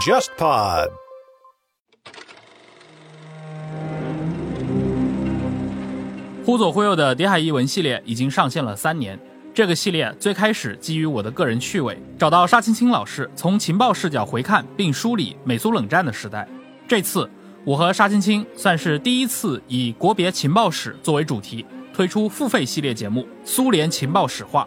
JustPod。忽左忽右的谍海译文系列已经上线了三年。这个系列最开始基于我的个人趣味，找到沙青青老师，从情报视角回看并梳理美苏冷战的时代。这次我和沙青青算是第一次以国别情报史作为主题，推出付费系列节目《苏联情报史话》。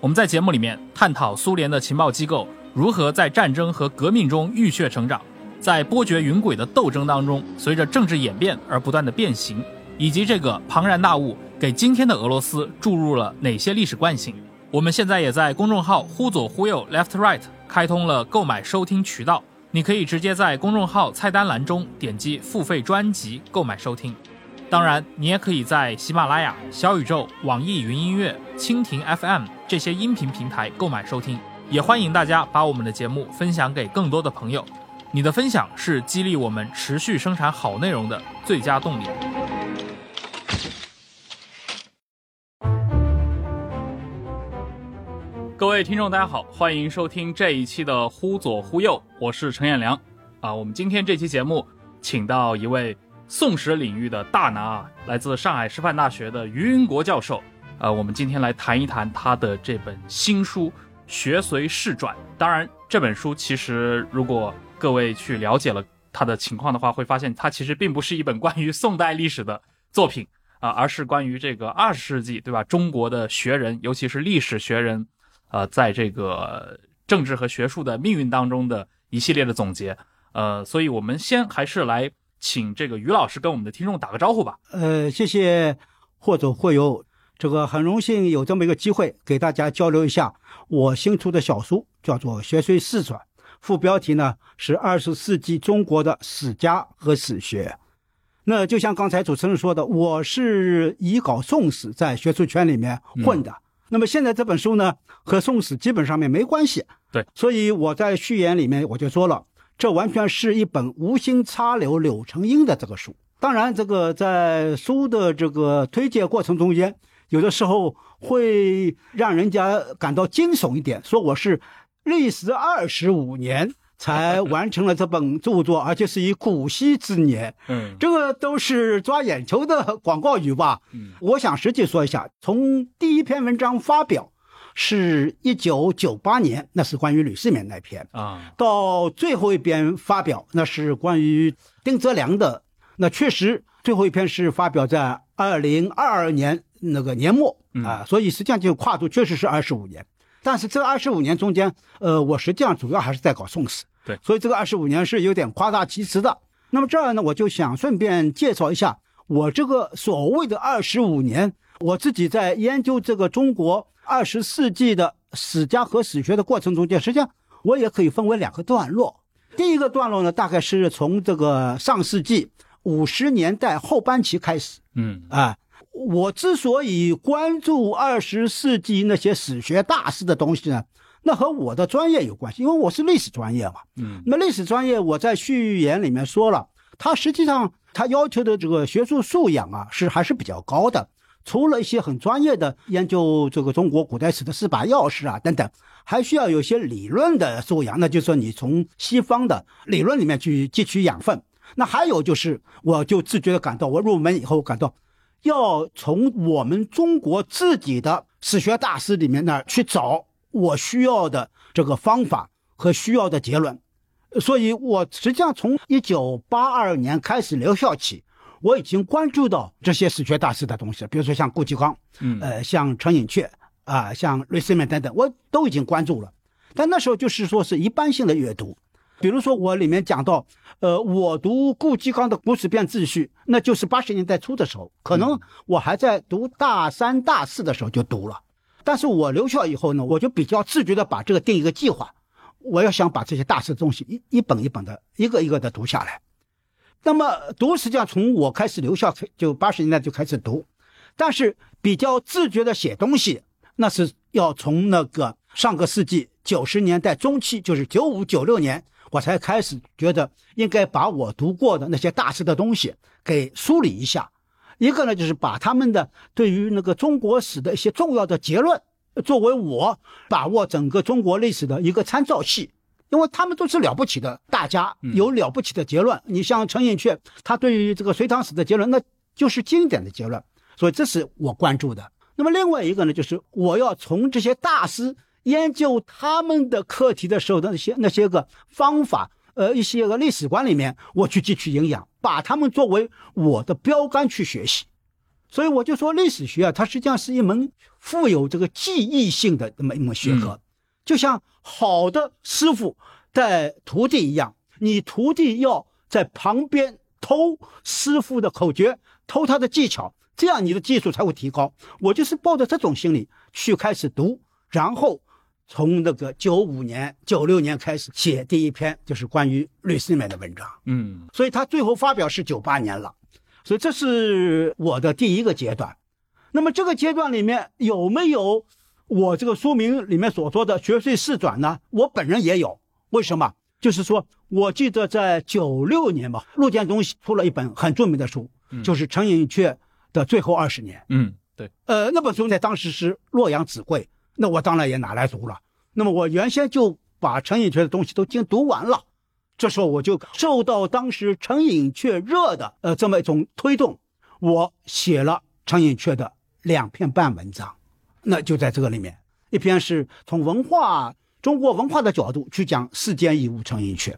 我们在节目里面探讨苏联的情报机构如何在战争和革命中浴血成长，在波谲云诡的斗争当中，随着政治演变而不断的变形，以及这个庞然大物给今天的俄罗斯注入了哪些历史惯性。我们现在也在公众号“忽左忽右 （Left Right）” 开通了购买收听渠道，你可以直接在公众号菜单栏中点击付费专辑购买收听。当然，你也可以在喜马拉雅、小宇宙、网易云音乐、蜻蜓 FM 这些音频平台购买收听。也欢迎大家把我们的节目分享给更多的朋友，你的分享是激励我们持续生产好内容的最佳动力。各位听众，大家好，欢迎收听这一期的《忽左忽右》，我是陈彦良。啊，我们今天这期节目请到一位宋史领域的大拿啊，来自上海师范大学的于云国教授。呃，我们今天来谈一谈他的这本新书《学随世转》。当然，这本书其实如果各位去了解了他的情况的话，会发现它其实并不是一本关于宋代历史的作品啊，而是关于这个二十世纪，对吧？中国的学人，尤其是历史学人。呃，在这个政治和学术的命运当中的一系列的总结，呃，所以我们先还是来请这个于老师跟我们的听众打个招呼吧。呃，谢谢或左或右，这个很荣幸有这么一个机会给大家交流一下我新出的小书，叫做《学随世传》，副标题呢是二十世纪中国的史家和史学。那就像刚才主持人说的，我是以搞宋史在学术圈里面混的。那么现在这本书呢，和宋史基本上面没关系。对，所以我在序言里面我就说了，这完全是一本无心插柳柳成荫的这个书。当然，这个在书的这个推荐过程中间，有的时候会让人家感到惊悚一点，说我是历时二十五年。才完成了这本著作，而且是以古稀之年。嗯，这个都是抓眼球的广告语吧？嗯，我想实际说一下，从第一篇文章发表是一九九八年，那是关于吕世勉那篇啊，到最后一篇发表，那是关于丁泽良的。那确实最后一篇是发表在二零二二年那个年末啊，所以实际上就跨度确实是二十五年。但是这二十五年中间，呃，我实际上主要还是在搞宋史，对，所以这个二十五年是有点夸大其词的。那么这儿呢，我就想顺便介绍一下我这个所谓的二十五年，我自己在研究这个中国二十世纪的史家和史学的过程中间，实际上我也可以分为两个段落。第一个段落呢，大概是从这个上世纪五十年代后半期开始，嗯啊。我之所以关注二十世纪那些史学大师的东西呢，那和我的专业有关系，因为我是历史专业嘛。嗯，那历史专业我在序言里面说了，它实际上它要求的这个学术素养啊是还是比较高的。除了一些很专业的研究这个中国古代史的四把钥匙啊等等，还需要有些理论的素养，那就是说你从西方的理论里面去汲取养分。那还有就是，我就自觉的感到，我入门以后感到。要从我们中国自己的史学大师里面那儿去找我需要的这个方法和需要的结论，所以我实际上从一九八二年开始留校起，我已经关注到这些史学大师的东西，比如说像顾颉刚，嗯，呃，像陈寅恪啊，像瑞斯曼等等，我都已经关注了，但那时候就是说是一般性的阅读。比如说，我里面讲到，呃，我读顾颉刚的《古史辨秩序》，那就是八十年代初的时候，可能我还在读大三、大四的时候就读了。但是我留校以后呢，我就比较自觉的把这个定一个计划，我要想把这些大师的东西一一本一本的、一个一个的读下来。那么读实际上从我开始留校，就八十年代就开始读，但是比较自觉的写东西，那是要从那个上个世纪九十年代中期，就是九五、九六年。我才开始觉得应该把我读过的那些大师的东西给梳理一下，一个呢就是把他们的对于那个中国史的一些重要的结论，作为我把握整个中国历史的一个参照系，因为他们都是了不起的大家，有了不起的结论。你像陈寅恪，他对于这个隋唐史的结论，那就是经典的结论。所以这是我关注的。那么另外一个呢，就是我要从这些大师研究他们的课题的时候的那些那些个方法，呃，一些个历史观里面，我去汲取营养，把他们作为我的标杆去学习。所以我就说，历史学啊，它实际上是一门富有这个记忆性的那么一门学科，就像好的师傅带徒弟一样，你徒弟要在旁边偷师傅的口诀，偷他的技巧，这样你的技术才会提高。我就是抱着这种心理去开始读，然后从那个九五年、九六年开始写第一篇，就是关于律师面的文章。嗯，所以他最后发表是九八年了。所以这是我的第一个阶段，那么这个阶段里面有没有我这个书名里面所说的学税试转呢？我本人也有，为什么？就是说我记得在九六年吧，陆建东出了一本很著名的书，就是陈寅恪的最后二十年。嗯，对，呃，那本书在当时是洛阳纸贵，那我当然也拿来读了。那么我原先就把陈寅恪的东西都已经读完了。这时候我就受到当时陈寅恪热的呃这么一种推动，我写了陈寅恪的两篇半文章，那就在这个里面，一篇是从文化中国文化的角度去讲世间已无陈寅恪，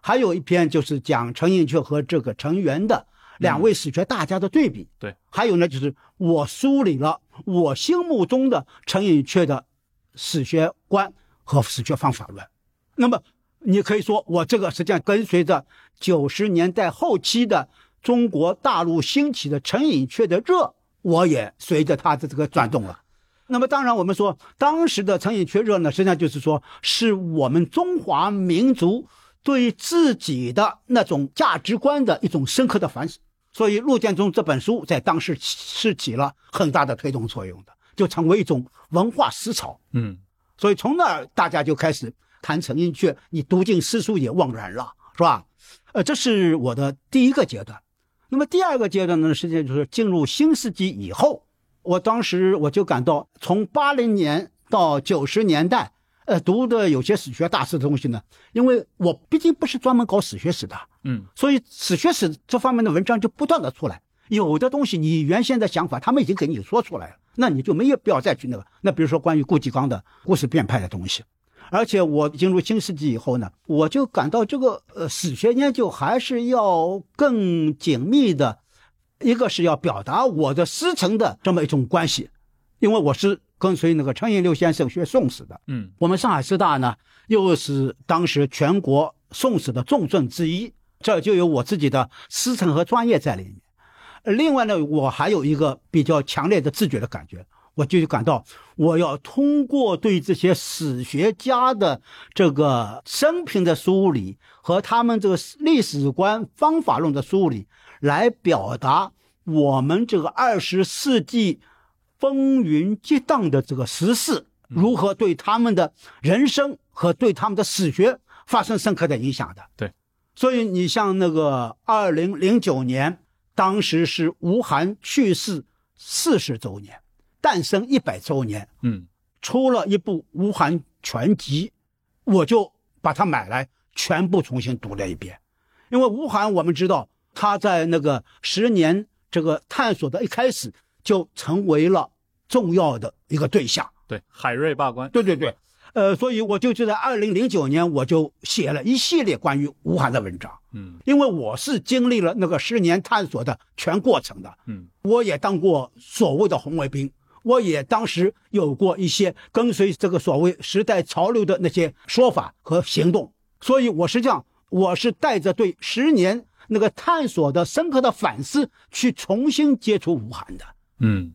还有一篇就是讲陈寅恪和这个陈元的两位史学大家的对比。对，还有呢就是我梳理了我心目中的陈寅恪的史学观和史学方法论，那么。你可以说，我这个实际上跟随着九十年代后期的中国大陆兴起的陈寅恪的热，我也随着他的这个转动了。那么，当然我们说当时的陈寅恪热呢，实际上就是说是我们中华民族对自己的那种价值观的一种深刻的反省。所以，陆建中这本书在当时是起了很大的推动作用的，就成为一种文化思潮。嗯，所以从那儿大家就开始。谈陈寅恪，你读尽诗书也枉然了，是吧？呃，这是我的第一个阶段。那么第二个阶段呢，实际上就是进入新世纪以后。我当时我就感到，从八零年到九十年代，呃，读的有些史学大师的东西呢，因为我毕竟不是专门搞史学史的，嗯，所以史学史这方面的文章就不断的出来。有的东西你原先的想法，他们已经给你说出来了，那你就没有必要再去那个。那比如说关于顾颉刚的故事变派的东西。而且我进入新世纪以后呢，我就感到这个呃史学研究还是要更紧密的，一个是要表达我的师承的这么一种关系，因为我是跟随那个陈寅六先生学宋史的，嗯，我们上海师大呢又是当时全国宋史的重镇之一，这就有我自己的师承和专业在里面。另外呢，我还有一个比较强烈的自觉的感觉。我就感到，我要通过对这些史学家的这个生平的梳理和他们这个历史观、方法论的梳理，来表达我们这个二十世纪风云激荡的这个时事如何对他们的人生和对他们的史学发生深刻的影响的。对，所以你像那个二零零九年，当时是吴晗去世四十周年。诞生一百周年，嗯，出了一部《吴晗全集》，我就把它买来，全部重新读了一遍。因为吴晗，我们知道他在那个十年这个探索的一开始，就成为了重要的一个对象。对，海瑞罢官。对对对。呃，所以我就就在二零零九年，我就写了一系列关于吴晗的文章。嗯，因为我是经历了那个十年探索的全过程的。嗯，我也当过所谓的红卫兵。我也当时有过一些跟随这个所谓时代潮流的那些说法和行动，所以我实际上我是带着对十年那个探索的深刻的反思去重新接触吴晗的，嗯，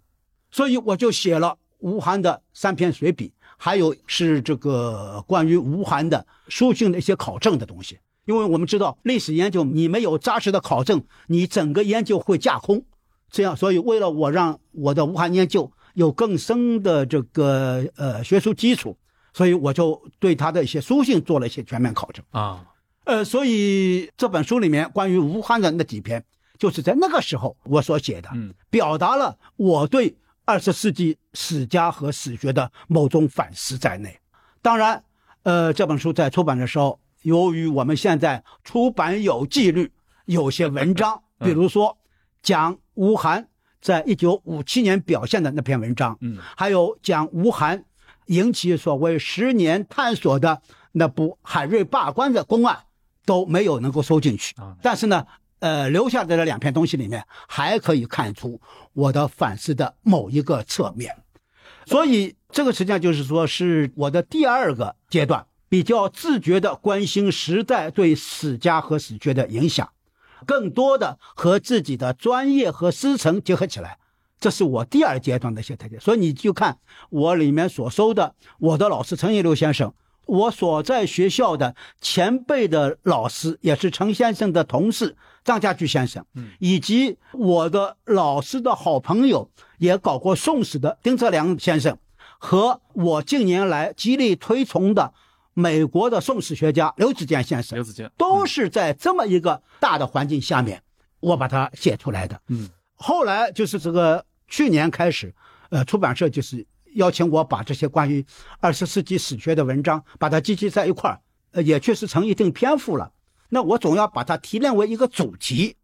所以我就写了吴晗的三篇随笔，还有是这个关于吴晗的书信的一些考证的东西，因为我们知道历史研究你没有扎实的考证，你整个研究会架空，这样，所以为了我让我的吴晗研究。有更深的这个呃学术基础，所以我就对他的一些书信做了一些全面考证啊，呃，所以这本书里面关于吴晗的那几篇，就是在那个时候我所写的，嗯，表达了我对二十世纪史家和史学的某种反思在内。当然，呃，这本书在出版的时候，由于我们现在出版有纪律，有些文章，比如说讲吴晗在一九五七年表现的那篇文章，嗯，还有讲吴晗引起所谓十年探索的那部海瑞罢官的公案，都没有能够收进去啊。但是呢，呃，留下的这两篇东西里面，还可以看出我的反思的某一个侧面。所以这个实际上就是说，是我的第二个阶段，比较自觉的关心时代对史家和史学的影响，更多的和自己的专业和师承结合起来，这是我第二阶段的一些特点。所以你就看我里面所收的，我的老师陈一流先生，我所在学校的前辈的老师，也是陈先生的同事张家驹先生，嗯，以及我的老师的好朋友，也搞过宋史的丁泽良先生，和我近年来极力推崇的美国的宋史学家刘子健先生刘，子健都是在这么一个大的环境下面，我把它写出来的。嗯，后来就是这个去年开始，呃，出版社就是邀请我把这些关于二十世纪史学的文章把它集结在一块儿，呃，也确实成一定篇幅了。那我总要把它提炼为一个主题，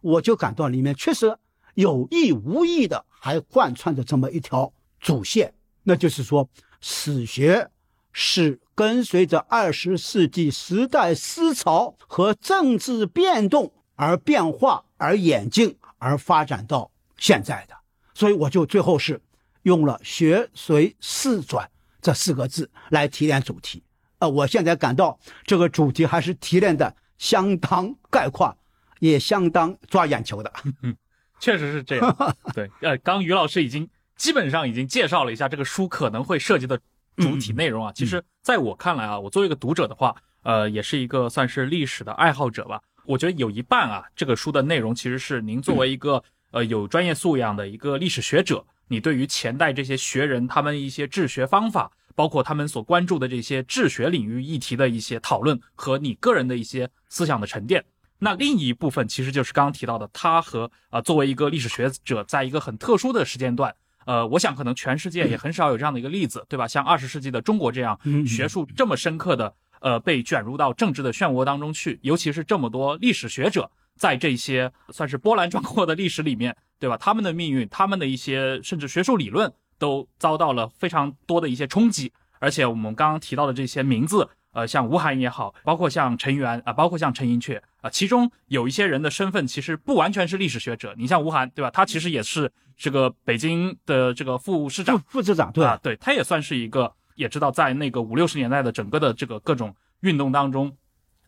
我就感到里面确实有意无意的还贯穿着这么一条主线，那就是说史学是跟随着二十世纪时代思潮和政治变动而变化、而演进、而发展到现在的。所以我就最后是用了“学随事转”这四个字来提炼主题。呃，我现在感到这个主题还是提炼的相当概括，也相当抓眼球的。确实是这样。对，呃，刚于老师已经基本上已经介绍了一下这个书可能会涉及的主体内容啊。其实，在我看来啊，我作为一个读者的话，呃，也是一个算是历史的爱好者吧。我觉得有一半啊，这个书的内容其实是您作为一个呃有专业素养的一个历史学者，你对于前代这些学人他们一些治学方法，包括他们所关注的这些治学领域议题的一些讨论和你个人的一些思想的沉淀。那另一部分其实就是刚刚提到的，他和啊、呃、作为一个历史学者，在一个很特殊的时间段，呃，我想可能全世界也很少有这样的一个例子，对吧？像二十世纪的中国这样学术这么深刻的，呃，被卷入到政治的漩涡当中去，尤其是这么多历史学者在这些算是波澜壮阔的历史里面，对吧？他们的命运，他们的一些甚至学术理论都遭到了非常多的一些冲击，而且我们刚刚提到的这些名字。呃，像吴晗也好，包括像陈元啊，包括像陈寅恪啊，其中有一些人的身份其实不完全是历史学者。你像吴晗，对吧？他其实也是这个北京的这个副市长、副市长，对啊，对，他也算是一个，也知道在那个五六十年代的整个的这个各种运动当中，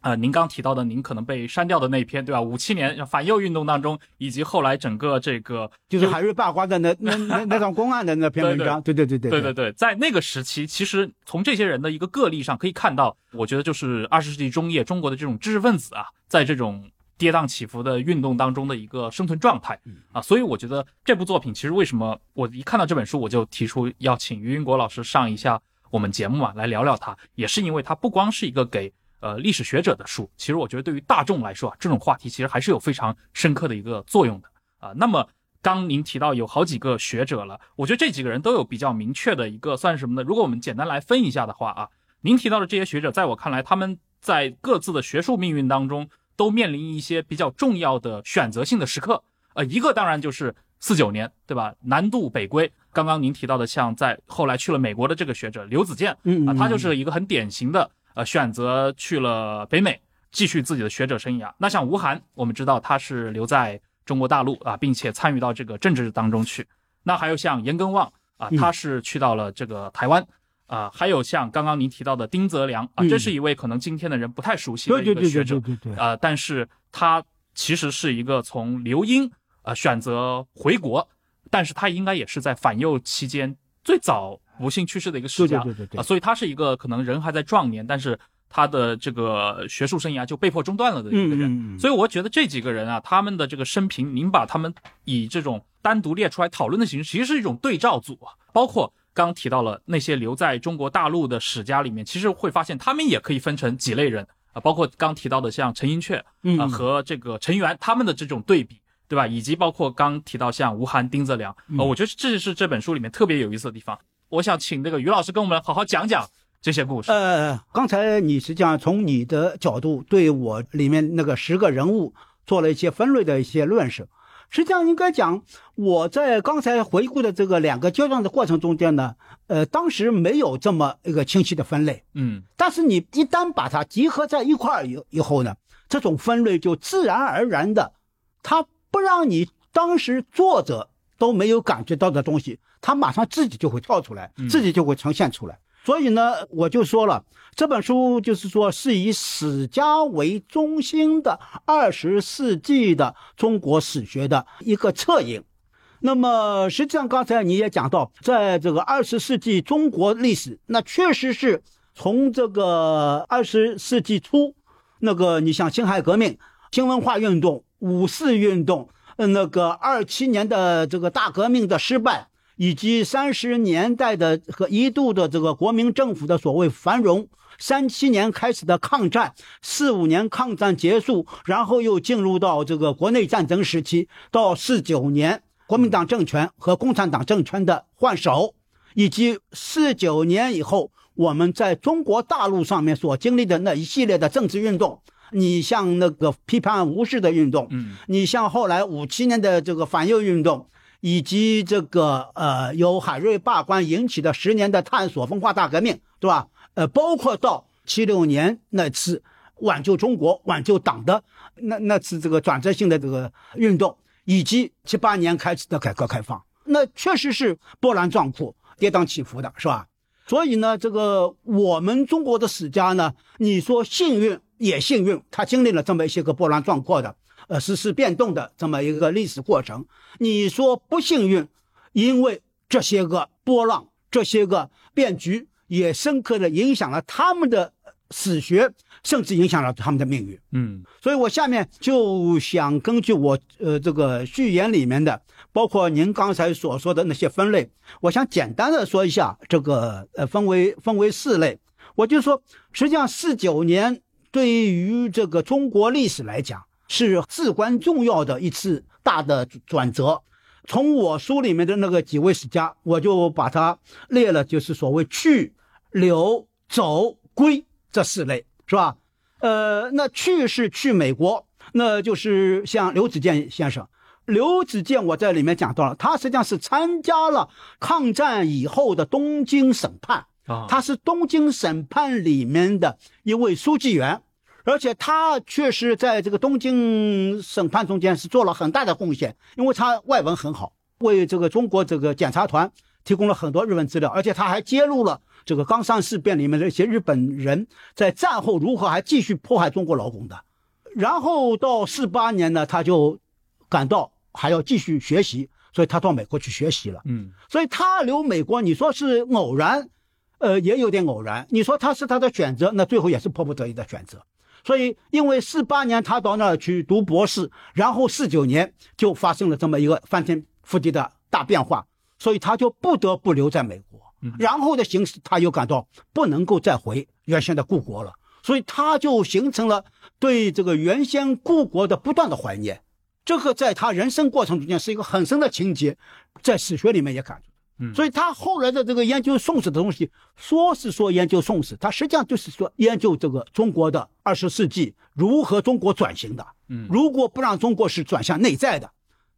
呃，您刚提到的，您可能被删掉的那篇，对吧？五七年反右运动当中，以及后来整个这个就是海瑞罢官的那那那那 场公案的那篇文章，对对对对对对对，在那个时期，其实从这些人的一个个例上可以看到，我觉得就是二十世纪中叶中国的这种知识分子啊，在这种跌宕起伏的运动当中的一个生存状态啊，所以我觉得这部作品其实为什么我一看到这本书，我就提出要请于云国老师上一下我们节目啊，来聊聊它，也是因为它不光是一个给。呃，历史学者的书，其实我觉得对于大众来说啊，这种话题其实还是有非常深刻的一个作用的啊。那么刚您提到有好几个学者了，我觉得这几个人都有比较明确的一个算是什么呢？如果我们简单来分一下的话啊，您提到的这些学者，在我看来，他们在各自的学术命运当中都面临一些比较重要的选择性的时刻。呃，一个当然就是四九年，对吧？南渡北归。刚刚您提到的，像在后来去了美国的这个学者刘子健，嗯啊，他就是一个很典型的。呃，选择去了北美，继续自己的学者生涯。那像吴晗，我们知道他是留在中国大陆啊，并且参与到这个政治当中去。那还有像严耕望啊，他是去到了这个台湾啊。还有像刚刚您提到的丁泽良啊，这是一位可能今天的人不太熟悉的一个学者，对对对啊，但是他其实是一个从留英啊选择回国，但是他应该也是在反右期间最早。不幸去世的一个史家啊，所以他是一个可能人还在壮年，但是他的这个学术生涯就被迫中断了的一个人。所以我觉得这几个人啊，他们的这个生平，您把他们以这种单独列出来讨论的形式，其实是一种对照组啊。包括刚提到了那些留在中国大陆的史家里面，其实会发现他们也可以分成几类人啊，包括刚提到的像陈寅恪啊和这个陈元他们的这种对比。对吧？以及包括刚提到像吴晗、丁泽良，呃，我觉得这是这本书里面特别有意思的地方。我想请这个于老师跟我们好好讲讲这些故事。呃，刚才你实际上从你的角度对我里面那个十个人物做了一些分类的一些论述。实际上应该讲，我在刚才回顾的这个两个阶段的过程中间呢，呃，当时没有这么一个清晰的分类。嗯，但是你一旦把它集合在一块儿以以后呢，这种分类就自然而然的，它不让你当时作者都没有感觉到的东西，它马上自己就会跳出来，自己就会呈现出来。所以呢，我就说了，这本书就是说是以史家为中心的二十世纪的中国史学的一个侧影。那么，实际上刚才你也讲到，在这个二十世纪中国历史，那确实是从这个二十世纪初，那个你像辛亥革命、新文化运动、五四运动，那个二七年的这个大革命的失败。以及三十年代的和一度的这个国民政府的所谓繁荣，三七年开始的抗战，四五年抗战结束，然后又进入到这个国内战争时期，到四九年国民党政权和共产党政权的换手，以及四九年以后我们在中国大陆上面所经历的那一系列的政治运动，你像那个批判无视的运动，嗯，你像后来五七年的这个反右运动。以及这个呃，由海瑞罢官引起的十年的探索文化大革命，对吧？呃，包括到七六年那次挽救中国、挽救党的那那次这个转折性的这个运动，以及七八年开始的改革开放，那确实是波澜壮阔、跌宕起伏的，是吧？所以呢，这个我们中国的史家呢，你说幸运也幸运，他经历了这么一些个波澜壮阔的。呃，时事变动的这么一个历史过程，你说不幸运，因为这些个波浪、这些个变局，也深刻的影响了他们的史学，甚至影响了他们的命运。嗯，所以我下面就想根据我呃这个序言里面的，包括您刚才所说的那些分类，我想简单的说一下这个呃分为分为四类。我就说，实际上四九年对于这个中国历史来讲。是至关重要的一次大的转折。从我书里面的那个几位史家，我就把它列了，就是所谓去、留、走、归这四类，是吧？呃，那去是去美国，那就是像刘子健先生。刘子健我在里面讲到了，他实际上是参加了抗战以后的东京审判啊，他是东京审判里面的一位书记员。而且他确实在这个东京审判中间是做了很大的贡献，因为他外文很好，为这个中国这个检察团提供了很多日文资料，而且他还揭露了这个冈山事变里面的一些日本人在战后如何还继续迫害中国劳工的。然后到四八年呢，他就感到还要继续学习，所以他到美国去学习了。嗯，所以他留美国，你说是偶然，呃，也有点偶然；你说他是他的选择，那最后也是迫不得已的选择。所以，因为四八年他到那儿去读博士，然后四九年就发生了这么一个翻天覆地的大变化，所以他就不得不留在美国。然后的形势，他又感到不能够再回原先的故国了，所以他就形成了对这个原先故国的不断的怀念。这个在他人生过程中间是一个很深的情节，在史学里面也感。所以他后来的这个研究宋史的东西，说是说研究宋史，他实际上就是说研究这个中国的二十世纪如何中国转型的。嗯，如果不让中国是转向内在的，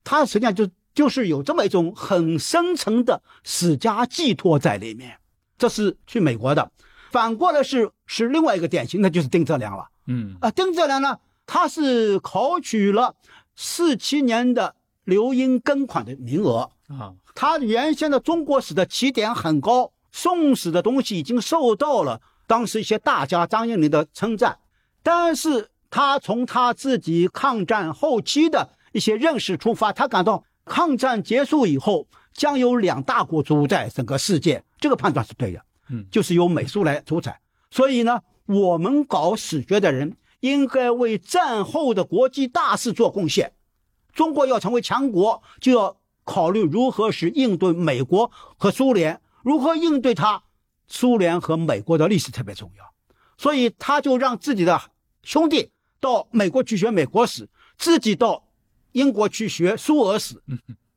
他实际上就就是有这么一种很深层的史家寄托在里面。这是去美国的，反过来是是另外一个典型，那就是丁泽良了。嗯啊，丁泽良呢，他是考取了四七年的留英庚款的名额啊。他原先的中国史的起点很高，宋史的东西已经受到了当时一些大家张应麟的称赞，但是他从他自己抗战后期的一些认识出发，他感到抗战结束以后将有两大国主宰整个世界，这个判断是对的，嗯，就是由美苏来主宰。所以呢，我们搞史学的人应该为战后的国际大事做贡献。中国要成为强国，就要。考虑如何是应对美国和苏联，如何应对他，苏联和美国的历史特别重要，所以他就让自己的兄弟到美国去学美国史，自己到英国去学苏俄史，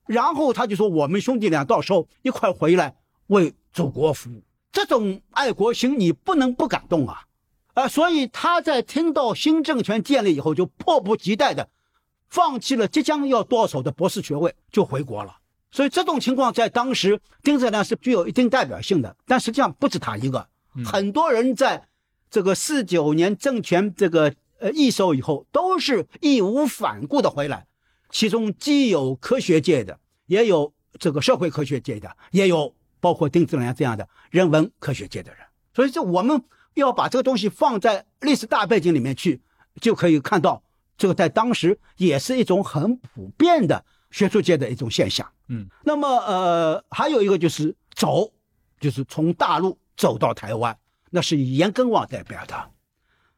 然后他就说我们兄弟俩到时候一块回来为祖国服务。这种爱国心你不能不感动啊，啊，所以他在听到新政权建立以后，就迫不及待的放弃了即将要到手的博士学位，就回国了。所以这种情况在当时丁子良是具有一定代表性的，但实际上不止他一个，很多人在这个四九年政权这个呃易手以后，都是义无反顾的回来，其中既有科学界的，也有这个社会科学界的，也有包括丁子良这样的人文科学界的人。所以这我们要把这个东西放在历史大背景里面去，就可以看到这个在当时也是一种很普遍的学术界的一种现象。嗯，那么呃，还有一个就是走，就是从大陆走到台湾，那是以严根望代表的。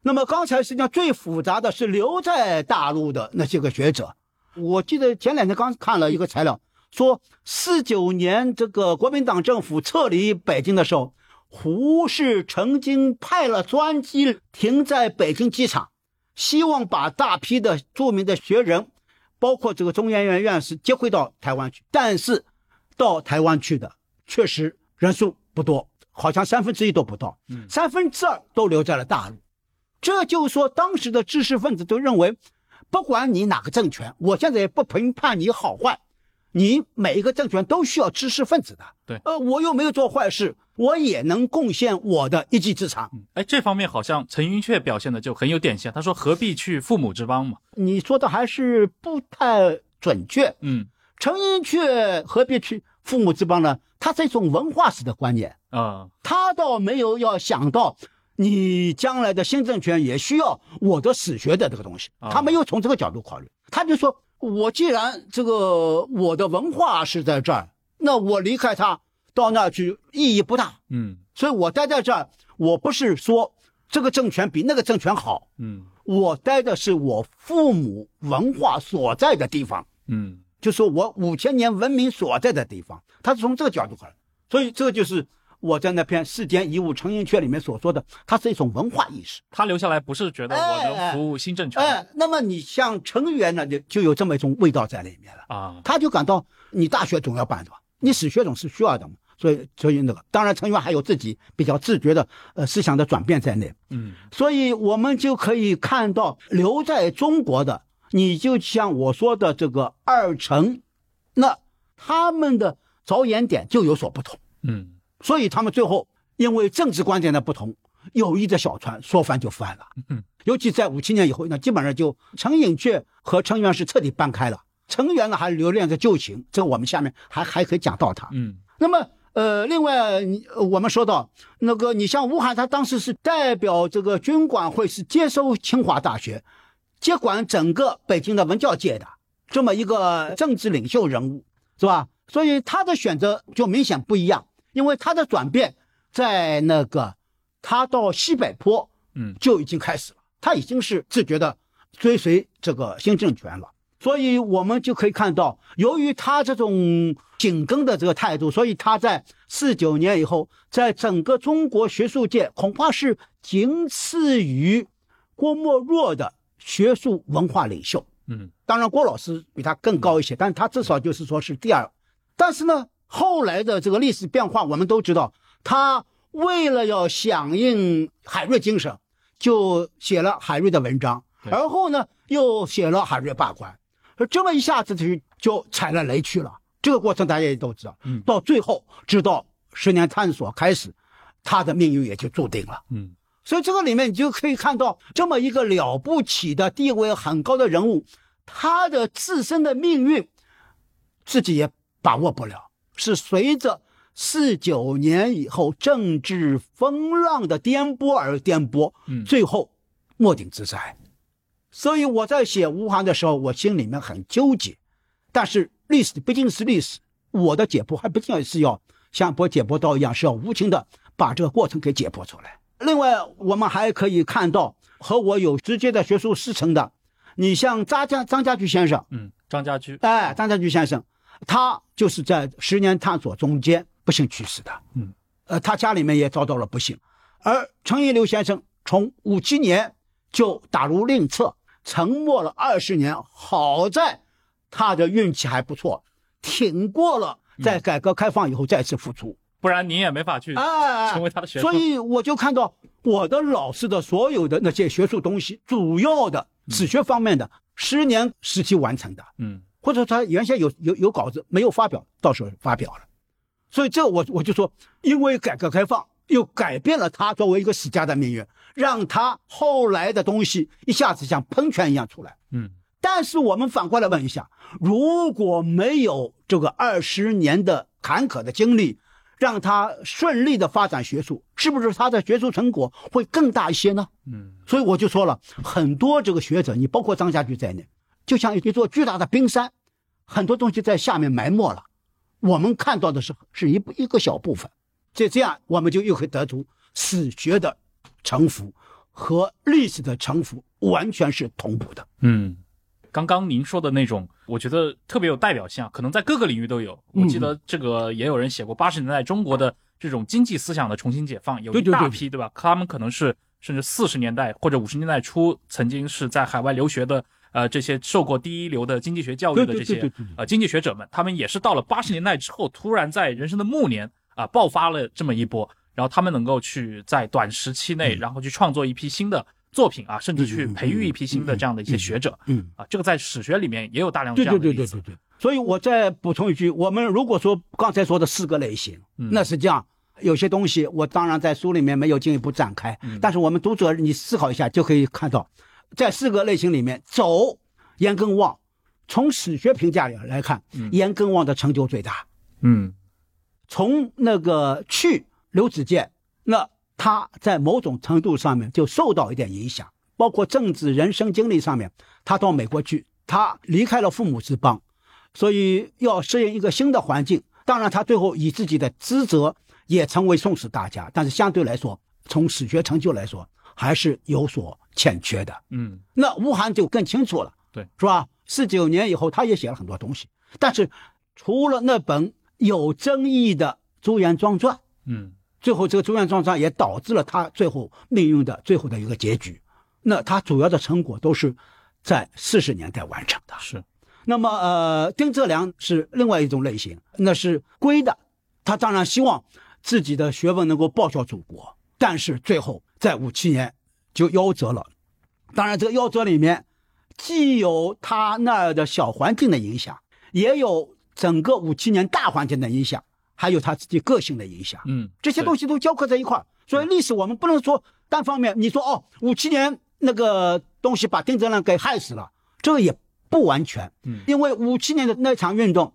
那么刚才实际上最复杂的是留在大陆的那些个学者。我记得前两天刚看了一个材料，说四九年这个国民党政府撤离北京的时候，胡适曾经派了专机停在北京机场，希望把大批的著名的学人。包括这个中研院院士接回到台湾去，但是到台湾去的确实人数不多，好像三分之一都不到，三分之二都留在了大陆。这就是说，当时的知识分子都认为，不管你哪个政权，我现在也不评判你好坏，你每一个政权都需要知识分子的。对，呃，我又没有做坏事，我也能贡献我的一技之长。哎，这方面好像陈寅恪表现的就很有典型。他说：“何必去父母之邦嘛？”你说的还是不太准确。嗯，陈寅恪何必去父母之邦呢？他是一种文化史的观念啊，他倒没有要想到你将来的新政权也需要我的史学的这个东西，他没有从这个角度考虑。他就说：“我既然这个我的文化是在这儿，那我离开他到那儿去意义不大。”嗯，所以我待在这儿，我不是说这个政权比那个政权好。嗯。我待的是我父母文化所在的地方，嗯，就说我五千年文明所在的地方，他是从这个角度看，所以这个就是我在那篇《世间遗物成寅阙》里面所说的，它是一种文化意识。他留下来不是觉得我能服务新政权，哎，那么你像成员呢，就就有这么一种味道在里面了啊，他就感到你大学总要办的吧，你史学总是需要的嘛。所以，所以那个，当然，成员还有自己比较自觉的呃思想的转变在内。嗯，所以我们就可以看到，留在中国的，你就像我说的这个二程，那他们的着眼点就有所不同。嗯，所以他们最后因为政治观点的不同，友谊的小船说翻就翻了。嗯，尤其在五七年以后，那基本上就陈寅恪和陈元是彻底搬开了，陈元呢还留恋着旧情，这个我们下面还还可以讲到他。嗯，那么。呃，另外，你我们说到那个，你像吴晗，他当时是代表这个军管会，是接收清华大学，接管整个北京的文教界的这么一个政治领袖人物，是吧？所以他的选择就明显不一样，因为他的转变在那个他到西北坡，嗯，就已经开始了，他已经是自觉的追随这个新政权了。所以我们就可以看到，由于他这种紧跟的这个态度，所以他在四九年以后，在整个中国学术界恐怕是仅次于郭沫若的学术文化领袖。嗯，当然郭老师比他更高一些，但他至少就是说是第二。但是呢，后来的这个历史变化，我们都知道，他为了要响应海瑞精神，就写了海瑞的文章，而后呢，又写了海瑞罢官。这么一下子就就踩了雷区了。这个过程大家也都知道，嗯，到最后直到十年探索开始，他的命运也就注定了，嗯。所以这个里面你就可以看到，这么一个了不起的地位很高的人物，他的自身的命运自己也把握不了，是随着四九年以后政治风浪的颠簸而颠簸，嗯，最后莫顶之灾。所以我在写吴晗的时候，我心里面很纠结，但是历史毕竟是历史，我的解剖还不定是要像剥解剖刀一样，是要无情的把这个过程给解剖出来。另外，我们还可以看到和我有直接的学术师承的，你像张家张家驹先生，嗯，张家驹，哎，张家驹先生，他就是在十年探索中间不幸去世的，嗯，呃，他家里面也遭到了不幸，而程一流先生从五七年就打入另册。沉默了二十年，好在他的运气还不错，挺过了在改革开放以后再次复出。不然您也没法去哎，成为他的学生。所以我就看到我的老师的所有的那些学术东西，主要的史学方面的，十年时期完成的，嗯或者他原先有有有稿子没有发表，到时候发表了。所以这我我就说，因为改革开放又改变了他作为一个史家的命运，让他后来的东西一下子像喷泉一样出来。嗯但是我们反过来问一下，如果没有这个二十年的坎坷的经历，让他顺利的发展学术，是不是他的学术成果会更大一些呢？嗯所以我就说了，很多这个学者，你包括张家驹在内，就像一座巨大的冰山，很多东西在下面埋没了，我们看到的是是一部一个小部分，这这样我们就又可以得出史学的沉浮和历史的沉浮完全是同步的。嗯，刚刚您说的那种，我觉得特别有代表性啊，可能在各个领域都有。嗯我记得这个也有人写过八十年代中国的这种经济思想的重新解放，有一大批对吧？他们可能是甚至四十年代或者五十年代初曾经是在海外留学的。呃，这些受过第一流的经济学教育的对这些呃经济学者们，他们也是到了八十年代之后，突然在人生的暮年啊、爆发了这么一波，然后他们能够去在短时期内，然后去创作一批新的作品啊，甚至去培育一批新的这样的一些学者。嗯，啊，这个在史学里面也有大量这对对样。对对对对。所以我再补充一句，我们如果说刚才说的四个类型，嗯那实际上有些东西我当然在书里面没有进一步展开，嗯但是我们读者你思考一下就可以看到，在四个类型里面，走严耕望，从史学评价里来看，嗯严耕望的成就最大。嗯从那个去刘子健，那他在某种程度上面就受到一点影响，包括政治人生经历上面，他到美国去，他离开了父母之邦，所以要适应一个新的环境。当然，他最后以自己的职责也成为宋史大家，但是相对来说，从史学成就来说，还是有所欠缺的。嗯那吴晗就更清楚了，对，是吧？四九年以后，他也写了很多东西，但是除了那本有争议的《朱元璋传》，嗯最后这个《朱元璋传》也导致了他最后命运的最后的一个结局。那他主要的成果都是在四十年代完成的。是那么，呃，丁哲良是另外一种类型，那是归的，他当然希望自己的学问能够报效祖国，但是最后在五七年就夭折了。当然，这个夭折里面既有他那儿的小环境的影响，也有整个五七年大环境的影响，还有他自己个性的影响。嗯这些东西都交合在一块儿，所以历史我们不能说单方面。你说哦，五七年那个东西把丁哲良给害死了，这个也不完全，嗯因为五七年的那场运动，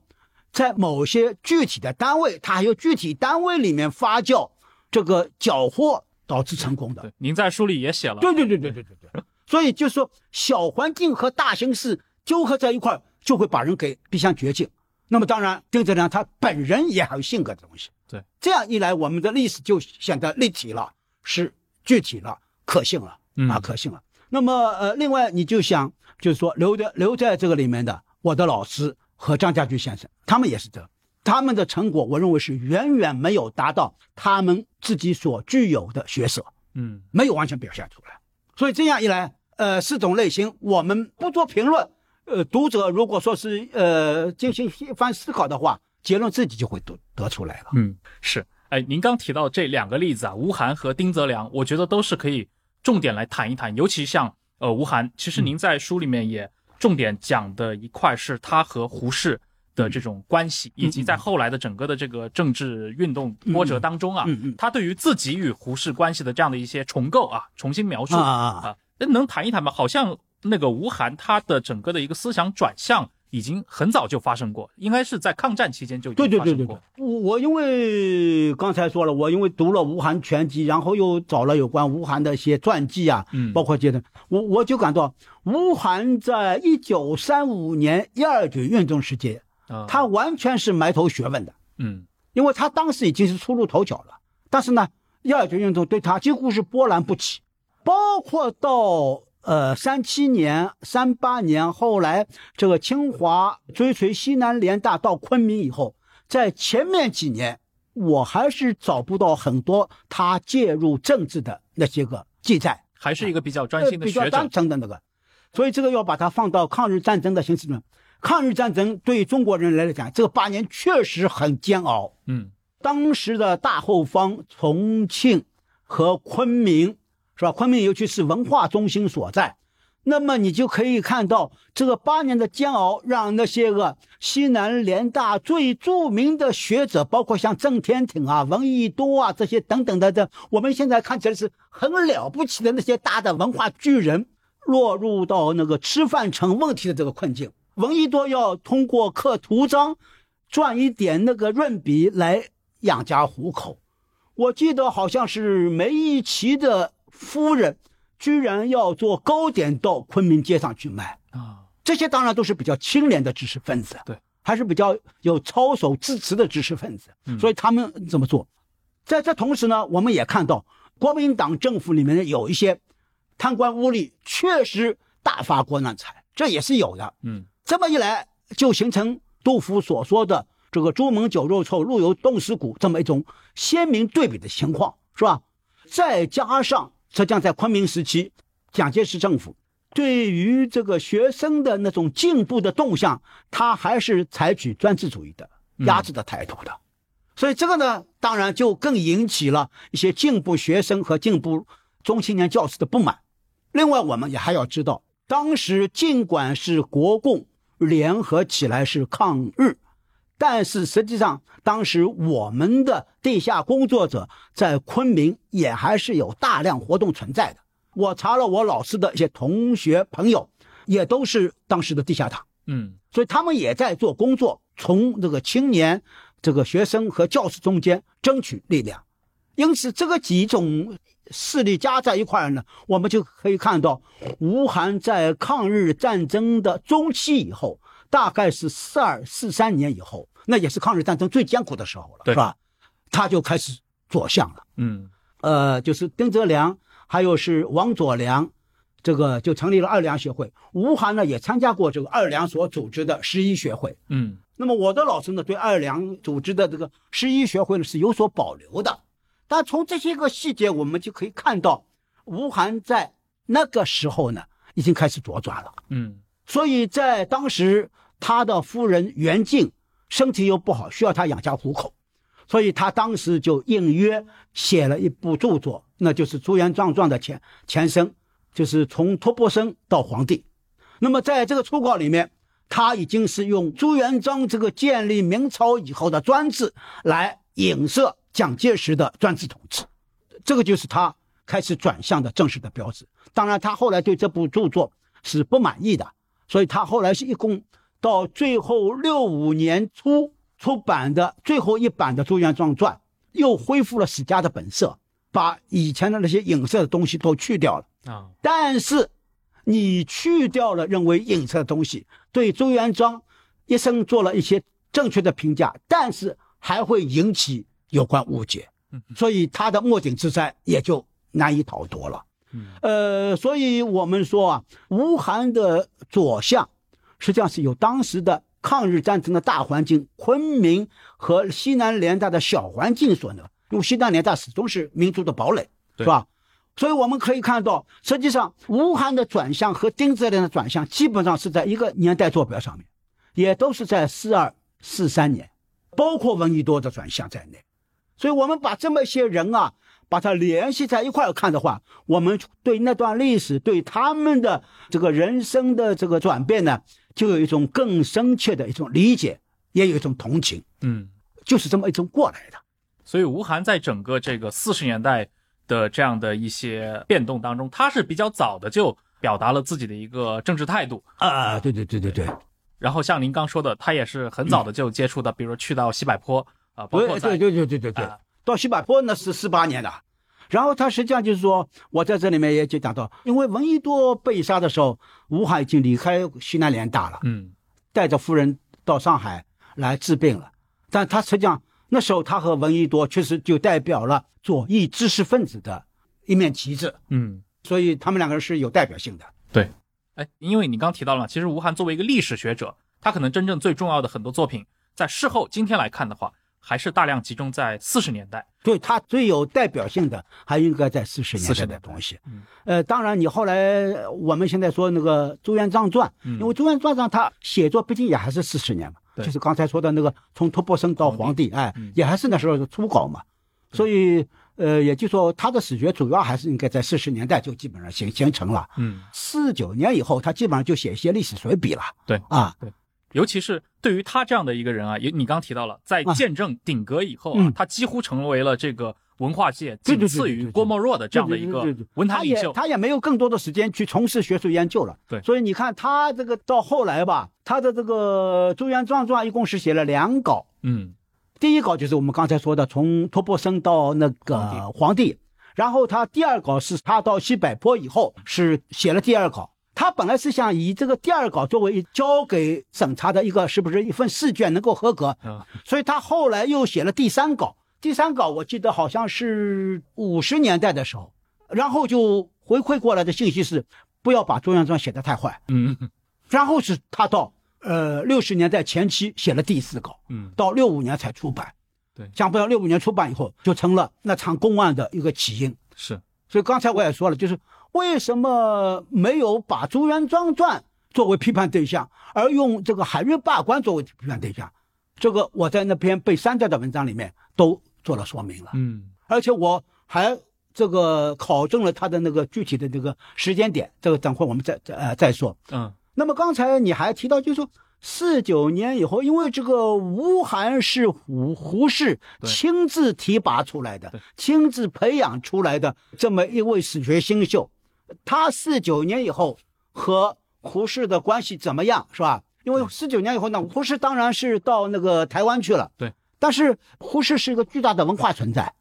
在某些具体的单位，它还有具体单位里面发酵这个缴获导致成功的。您在书里也写了。对对对对对对对。所以就是说，小环境和大形势纠合在一块儿，就会把人给逼向绝境。那么当然，丁哲良他本人也还有性格的东西。对，这样一来，我们的历史就显得立体了，是具体了，可信了嗯啊，可信了。那么呃，另外你就想，就是说留的留在这个里面的我的老师和张家驹先生，他们也是这，他们的成果，我认为是远远没有达到他们自己所具有的学识。嗯没有完全表现出来。所以这样一来，呃，四种类型我们不做评论，呃，读者如果说是呃进行一番思考的话，结论自己就会得得出来了。嗯，是。哎，您刚提到这两个例子啊，吴晗和丁泽良，我觉得都是可以重点来谈一谈。尤其像呃吴晗，其实您在书里面也重点讲的一块是他和胡适的这种关系，以及在后来的整个的这个政治运动波折当中啊，他对于自己与胡适关系的这样的一些重构啊，重新描述啊啊那能谈一谈吗？好像那个吴晗他的整个的一个思想转向已经很早就发生过，应该是在抗战期间就已对经发生过。对对对对，我我因为刚才说了，我因为读了吴晗全集，然后又找了有关吴晗的一些传记啊，嗯。包括这些，我我就感到吴晗在一九三五年一二九运动时期，啊他完全是埋头学问的。嗯因为他当时已经是初露头角了，但是呢，一二九运动对他几乎是波澜不起，包括到呃三七年、三八年，后来这个清华追随西南联大到昆明以后，在前面几年，我还是找不到很多他介入政治的那些个记载。还是一个比较专呃心的学者比较单。纯的那个，所以这个要把它放到抗日战争的形式中。抗日战争对中国人来讲，这个八年确实很煎熬。嗯当时的大后方重庆和昆明，是吧？昆明尤其是文化中心所在。那么你就可以看到，这个八年的煎熬，让那些个西南联大最著名的学者，包括像郑天挺啊、闻一多啊这些等等的，这我们现在看起来是很了不起的那些大的文化巨人，落入到那个吃饭成问题的这个困境。闻一多要通过刻图章，赚一点那个润笔来养家糊口。我记得好像是梅贻琦的夫人。居然要做糕点到昆明街上去卖啊！这些当然都是比较清廉的知识分子，对，还是比较有操守自持的知识分子，所以他们怎么做。在这同时呢，我们也看到国民党政府里面有一些贪官污吏，确实大发国难财，这也是有的。嗯，这么一来，就形成杜甫所说的这个“朱门酒肉臭，路有冻死骨”这么一种鲜明对比的情况，是吧？再加上。实际上，在昆明时期，蒋介石政府对于这个学生的那种进步的动向，他还是采取专制主义的压制的态度的。所以，这个呢，当然就更引起了一些进步学生和进步中青年教师的不满。另外，我们也还要知道，当时尽管是国共联合起来是抗日。但是实际上，当时我们的地下工作者在昆明也还是有大量活动存在的。我查了我老师的一些同学朋友，也都是当时的地下党，嗯，所以他们也在做工作，从这个青年、这个学生和教师中间争取力量。因此，这个几种势力加在一块儿呢，我们就可以看到，吴晗在抗日战争的中期以后。大概是四二四三年以后，那也是抗日战争最艰苦的时候了，是吧？他就开始左相了，嗯，呃，就是丁泽良，还有是王佐良，这个就成立了二梁学会。吴晗呢也参加过这个二梁所组织的十一学会，嗯。那么我的老师呢对二梁组织的这个十一学会呢是有所保留的，但从这些个细节我们就可以看到，吴晗在那个时候呢已经开始左转了，嗯。所以在当时。他的夫人袁静身体又不好，需要他养家糊口，所以他当时就应约写了一部著作，那就是《朱元璋传》的前前身，就是从托钵生到皇帝。那么在这个初稿里面，他已经是用朱元璋这个建立明朝以后的专制来影射蒋介石的专制统治，这个就是他开始转向的正式的标志。当然，他后来对这部著作是不满意的，所以他后来是一共。到最后六五年初出版的最后一版的《朱元璋传》，又恢复了史家的本色，把以前的那些影射的东西都去掉了啊。但是，你去掉了认为影射的东西，对朱元璋一生做了一些正确的评价，但是还会引起有关误解，所以他的末顶之灾也就难以逃脱了。呃，所以我们说啊，吴晗的左相。实际上是由当时的抗日战争的大环境，昆明和西南联大的小环境所呢。因为西南联大始终是民族的堡垒，是吧？所以我们可以看到，实际上吴晗的转向和丁泽廉的转向基本上是在一个年代坐标上面，也都是在四二四三年，包括闻一多的转向在内。所以我们把这么一些人啊，把它联系在一块儿看的话，我们对那段历史，对他们的这个人生的这个转变呢？就有一种更深切的一种理解，也有一种同情，嗯，就是这么一种过来的。所以吴晗在整个这个四十年代的这样的一些变动当中，他是比较早的就表达了自己的一个政治态度啊，对对对对对。然后像您刚说的，他也是很早的就接触的，比如说去到西柏坡啊，包括对对对对对对，到西柏坡那是四八年的。然后他实际上就是说，我在这里面也就讲到，因为闻一多被杀的时候，吴晗已经离开西南联大了，嗯，带着夫人到上海来治病了。但他实际上那时候他和闻一多确实就代表了左翼知识分子的一面旗帜，嗯，所以他们两个人是有代表性的。对，哎，因为你刚提到了，其实吴晗作为一个历史学者，他可能真正最重要的很多作品，在事后今天来看的话。还是大量集中在四十年代，对他最有代表性的，还应该在四十年代的东西。呃，当然，你后来我们现在说那个朱元璋传，因为朱元璋传他写作毕竟也还是四十年嘛，就是刚才说的那个从托钵僧到皇帝，哎嗯，也还是那时候的初稿嘛。所以，呃，也就是说，他的史学主要还是应该在四十年代就基本上形形成了。嗯，四九年以后，他基本上就写一些历史随笔了。对啊，尤其是对于他这样的一个人啊，也你刚提到了，在啊。见证顶格以后啊，嗯。他几乎成为了这个文化界仅次于郭沫若的这样的一个文坛领袖。他也他也没有更多的时间去从事学术研究了。对。所以你看他这个到后来吧，他的这个《朱元璋传》一共是写了两稿，嗯。第一稿就是我们刚才说的从托钵僧到那个皇帝，然后他第二稿是他到西柏坡以后是写了第二稿。他本来是想以这个第二稿作为交给审查的一个是不是一份试卷能够合格，啊所以他后来又写了第三稿。第三稿我记得好像是五十年代的时候，然后就回馈过来的信息是不要把朱元璋写得太坏。嗯然后是他到呃六十年代前期写了第四稿，嗯到六五年才出版。对想不到六五年出版以后，就成了那场公案的一个起因。是所以刚才我也说了，就是为什么没有把《朱元璋传》作为批判对象，而用这个海瑞罢官作为批判对象？这个我在那篇被删掉的文章里面都做了说明了，嗯。而且我还这个考证了他的那个具体的这个时间点，这个等会我们再再呃再说。嗯。那么刚才你还提到，就是说四九年以后，因为这个吴晗是胡胡适亲自提拔出来的，亲自培养出来的这么一位史学新秀，他四九年以后和胡适的关系怎么样，是吧？因为四九年以后呢，胡适当然是到那个台湾去了，对。但是胡适是一个巨大的文化存在，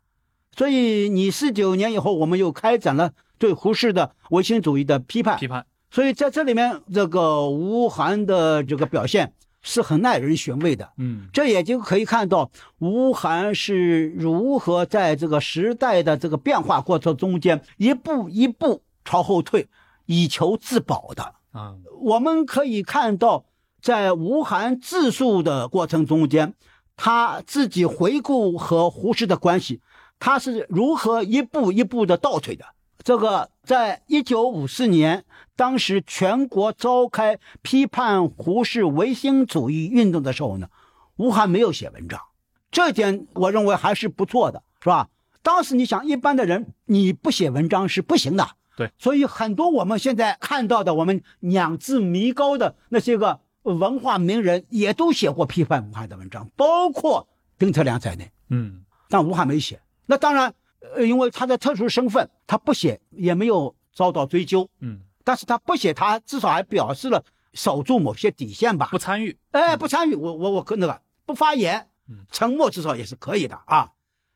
所以你四九年以后，我们又开展了对胡适的唯心主义的批判，批判所以在这里面，这个吴晗的这个表现是很耐人寻味的。嗯这也就可以看到吴晗是如何在这个时代的这个变化过程中间一步一步朝后退，以求自保的。啊我们可以看到，在吴晗自述的过程中间，他自己回顾和胡适的关系，他是如何一步一步的倒退的。这个在一九五四年，当时全国召开批判胡适唯心主义运动的时候呢，吴晗没有写文章，这点我认为还是不错的，是吧？当时你想，一般的人你不写文章是不行的，对，所以很多我们现在看到的，我们仰至弥高的那些个文化名人，也都写过批判武汉的文章，包括丁特良在内。嗯但吴汉没写。那当然，呃，因为他的特殊身份，他不写也没有遭到追究。嗯但是他不写，他至少还表示了守住某些底线吧不。参与哎，不参与，我我我跟那个不发言嗯，沉默至少也是可以的啊。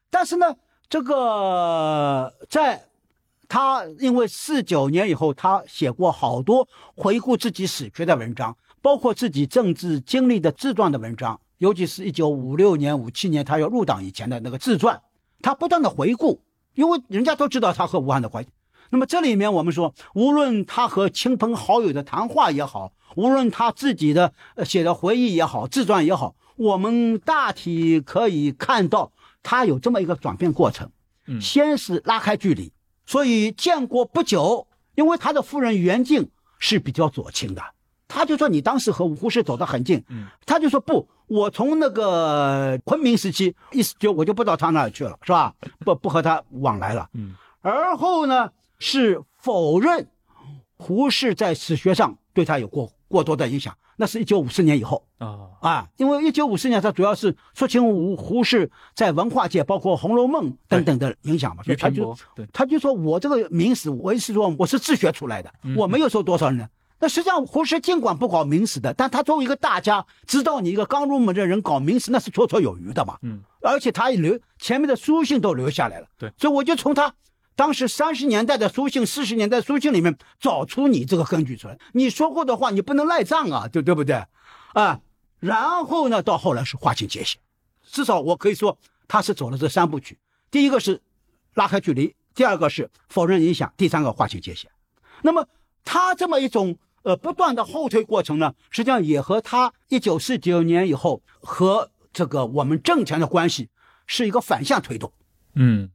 但是呢，这个在他因为四九年以后，他写过好多回顾自己史学的文章，包括自己政治经历的自传的文章，尤其是一九五六年、五七年他要入党以前的那个自传，他不断的回顾，因为人家都知道他和武汉的关系。那么这里面我们说，无论他和亲朋好友的谈话也好，无论他自己的呃写的回忆也好，自传也好，我们大体可以看到他有这么一个转变过程。嗯先是拉开距离，所以建国不久，因为他的夫人袁静是比较左倾的，他就说你当时和胡适走得很近，嗯他就说不，我从那个昆明时期意思就我就不到他那儿去了，是吧？不不和他往来了。嗯而后呢是否认胡适在史学上对他有过过多的影响，那是一九五四年以后啊啊，因为一九五四年他主要是说清胡胡适在文化界，包括《红楼梦》等等的影响嘛，所以他就对他就说我这个明史，我是说我是自学出来的，嗯 我没有说多少人。那实际上胡适尽管不搞明史的，但他作为一个大家，知道你一个刚入门的人搞明史，那是绰绰有余的嘛。嗯而且他也留前面的书信都留下来了。对所以我就从他当时三十年代的书信、四十年代书信里面找出你这个根据出来。你说过的话，你不能赖账啊，对对不对？啊，然后呢，到后来是划清界限，至少我可以说他是走了这三部曲。第一个是拉开距离，第二个是否认影响，第三个划清界限。那么他这么一种呃不断的后退过程呢，实际上也和他一九四九年以后和这个我们政权的关系是一个反向推动。嗯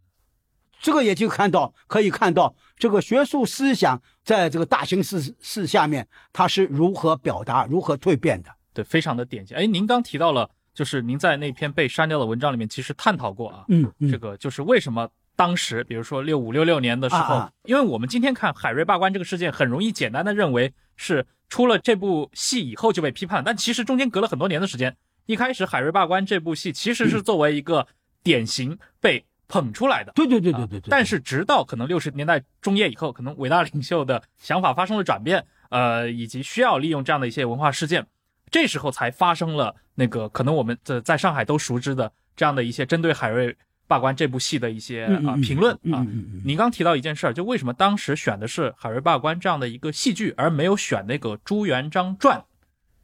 这个也就看到，可以看到这个学术思想在这个大形势势下面，它是如何表达、如何蜕变的。对，非常的典型。哎，您刚提到了，就是您在那篇被删掉的文章里面，其实探讨过啊，嗯嗯，这个就是为什么当时，比如说六五六六年的时候，因为我们今天看海瑞罢官这个事件，很容易简单的认为是出了这部戏以后就被批判，但其实中间隔了很多年的时间。一开始海瑞罢官这部戏其实是作为一个典型被捧出来的，对对对啊对对对。但是直到可能六十年代中叶以后，可能伟大 领袖的想法发生了转变，呃，以及需要利用这样的一些文化事件，这时候才发生了那个可能我们在在上海都熟知的这样的一些针对海瑞罢官这部戏的一些啊、评论啊。嗯嗯嗯嗯你刚提到一件事儿，就为什么当时选的是海瑞罢官这样的一个戏剧，而没有选那个朱元璋传，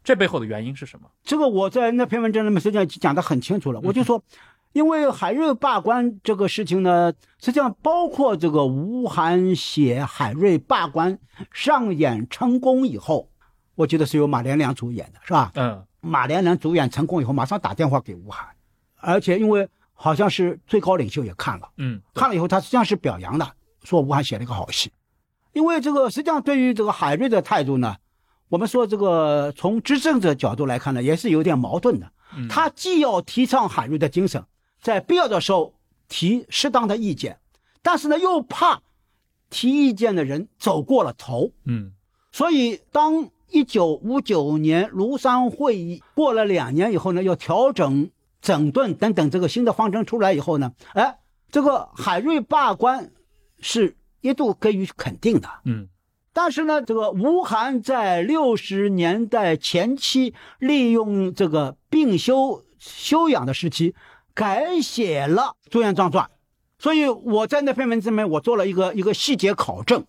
这背后的原因是什么？这个我在那篇文章里面实际上讲得很清楚了，我就说，因为海瑞罢官这个事情呢，实际上包括这个吴晗写海瑞罢官上演成功以后，我觉得是由马连良主演的，是吧？嗯马连良主演成功以后，马上打电话给吴晗，而且因为好像是最高领袖也看了，嗯，看了以后他实际上是表扬的，说吴晗写了一个好戏。因为这个实际上对于这个海瑞的态度呢，我们说这个从执政者角度来看呢，也是有点矛盾的。嗯他既要提倡海瑞的精神，在必要的时候提适当的意见，但是呢又怕提意见的人走过了头，嗯。所以当一九五九年庐山会议过了两年以后呢，要调整、整顿等等这个新的方针出来以后呢，哎，这个海瑞罢官是一度给予肯定的。嗯。但是呢，这个吴晗在六十年代前期利用这个病休休养的时期，改写了《朱元璋传》，所以我在那篇文字里面我做了一个一个细节考证，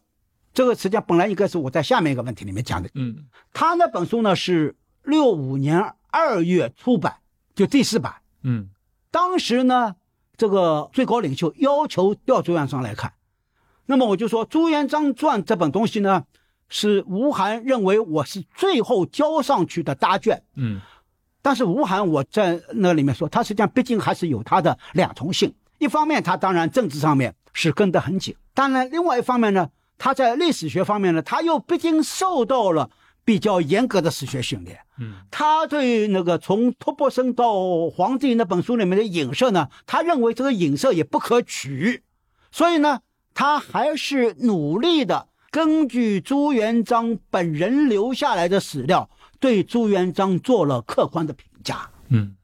这个实际上本来应该是我在下面一个问题里面讲的。嗯。他那本书呢是六五年二月出版，就第四版。嗯。当时呢，这个最高领袖要求调朱元璋来看，那么我就说《朱元璋传》这本东西呢，是吴晗认为我是最后交上去的答卷，嗯但是吴晗我在那里面说，他实际上毕竟还是有他的两重性。一方面，他当然政治上面是跟得很紧；当然，另外一方面呢，他在历史学方面呢，他又毕竟受到了比较严格的史学训练。嗯他对那个从托钵生到皇帝那本书里面的影射呢，他认为这个影射也不可取，所以呢，他还是努力的根据朱元璋本人留下来的史料，对朱元璋做了客观的评价。嗯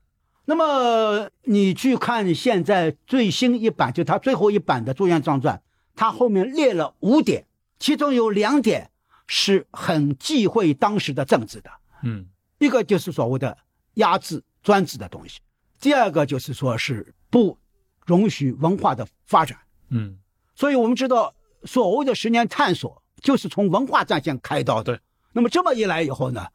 那么你去看现在最新一版，就他最后一版的《朱元璋传》，他后面列了五点，其中有两点是很忌讳当时的政治的。嗯一个就是所谓的压制专制的东西，第二个就是说是不容许文化的发展。嗯所以我们知道，所谓的十年探索就是从文化战线开刀的。那么这么一来以后呢，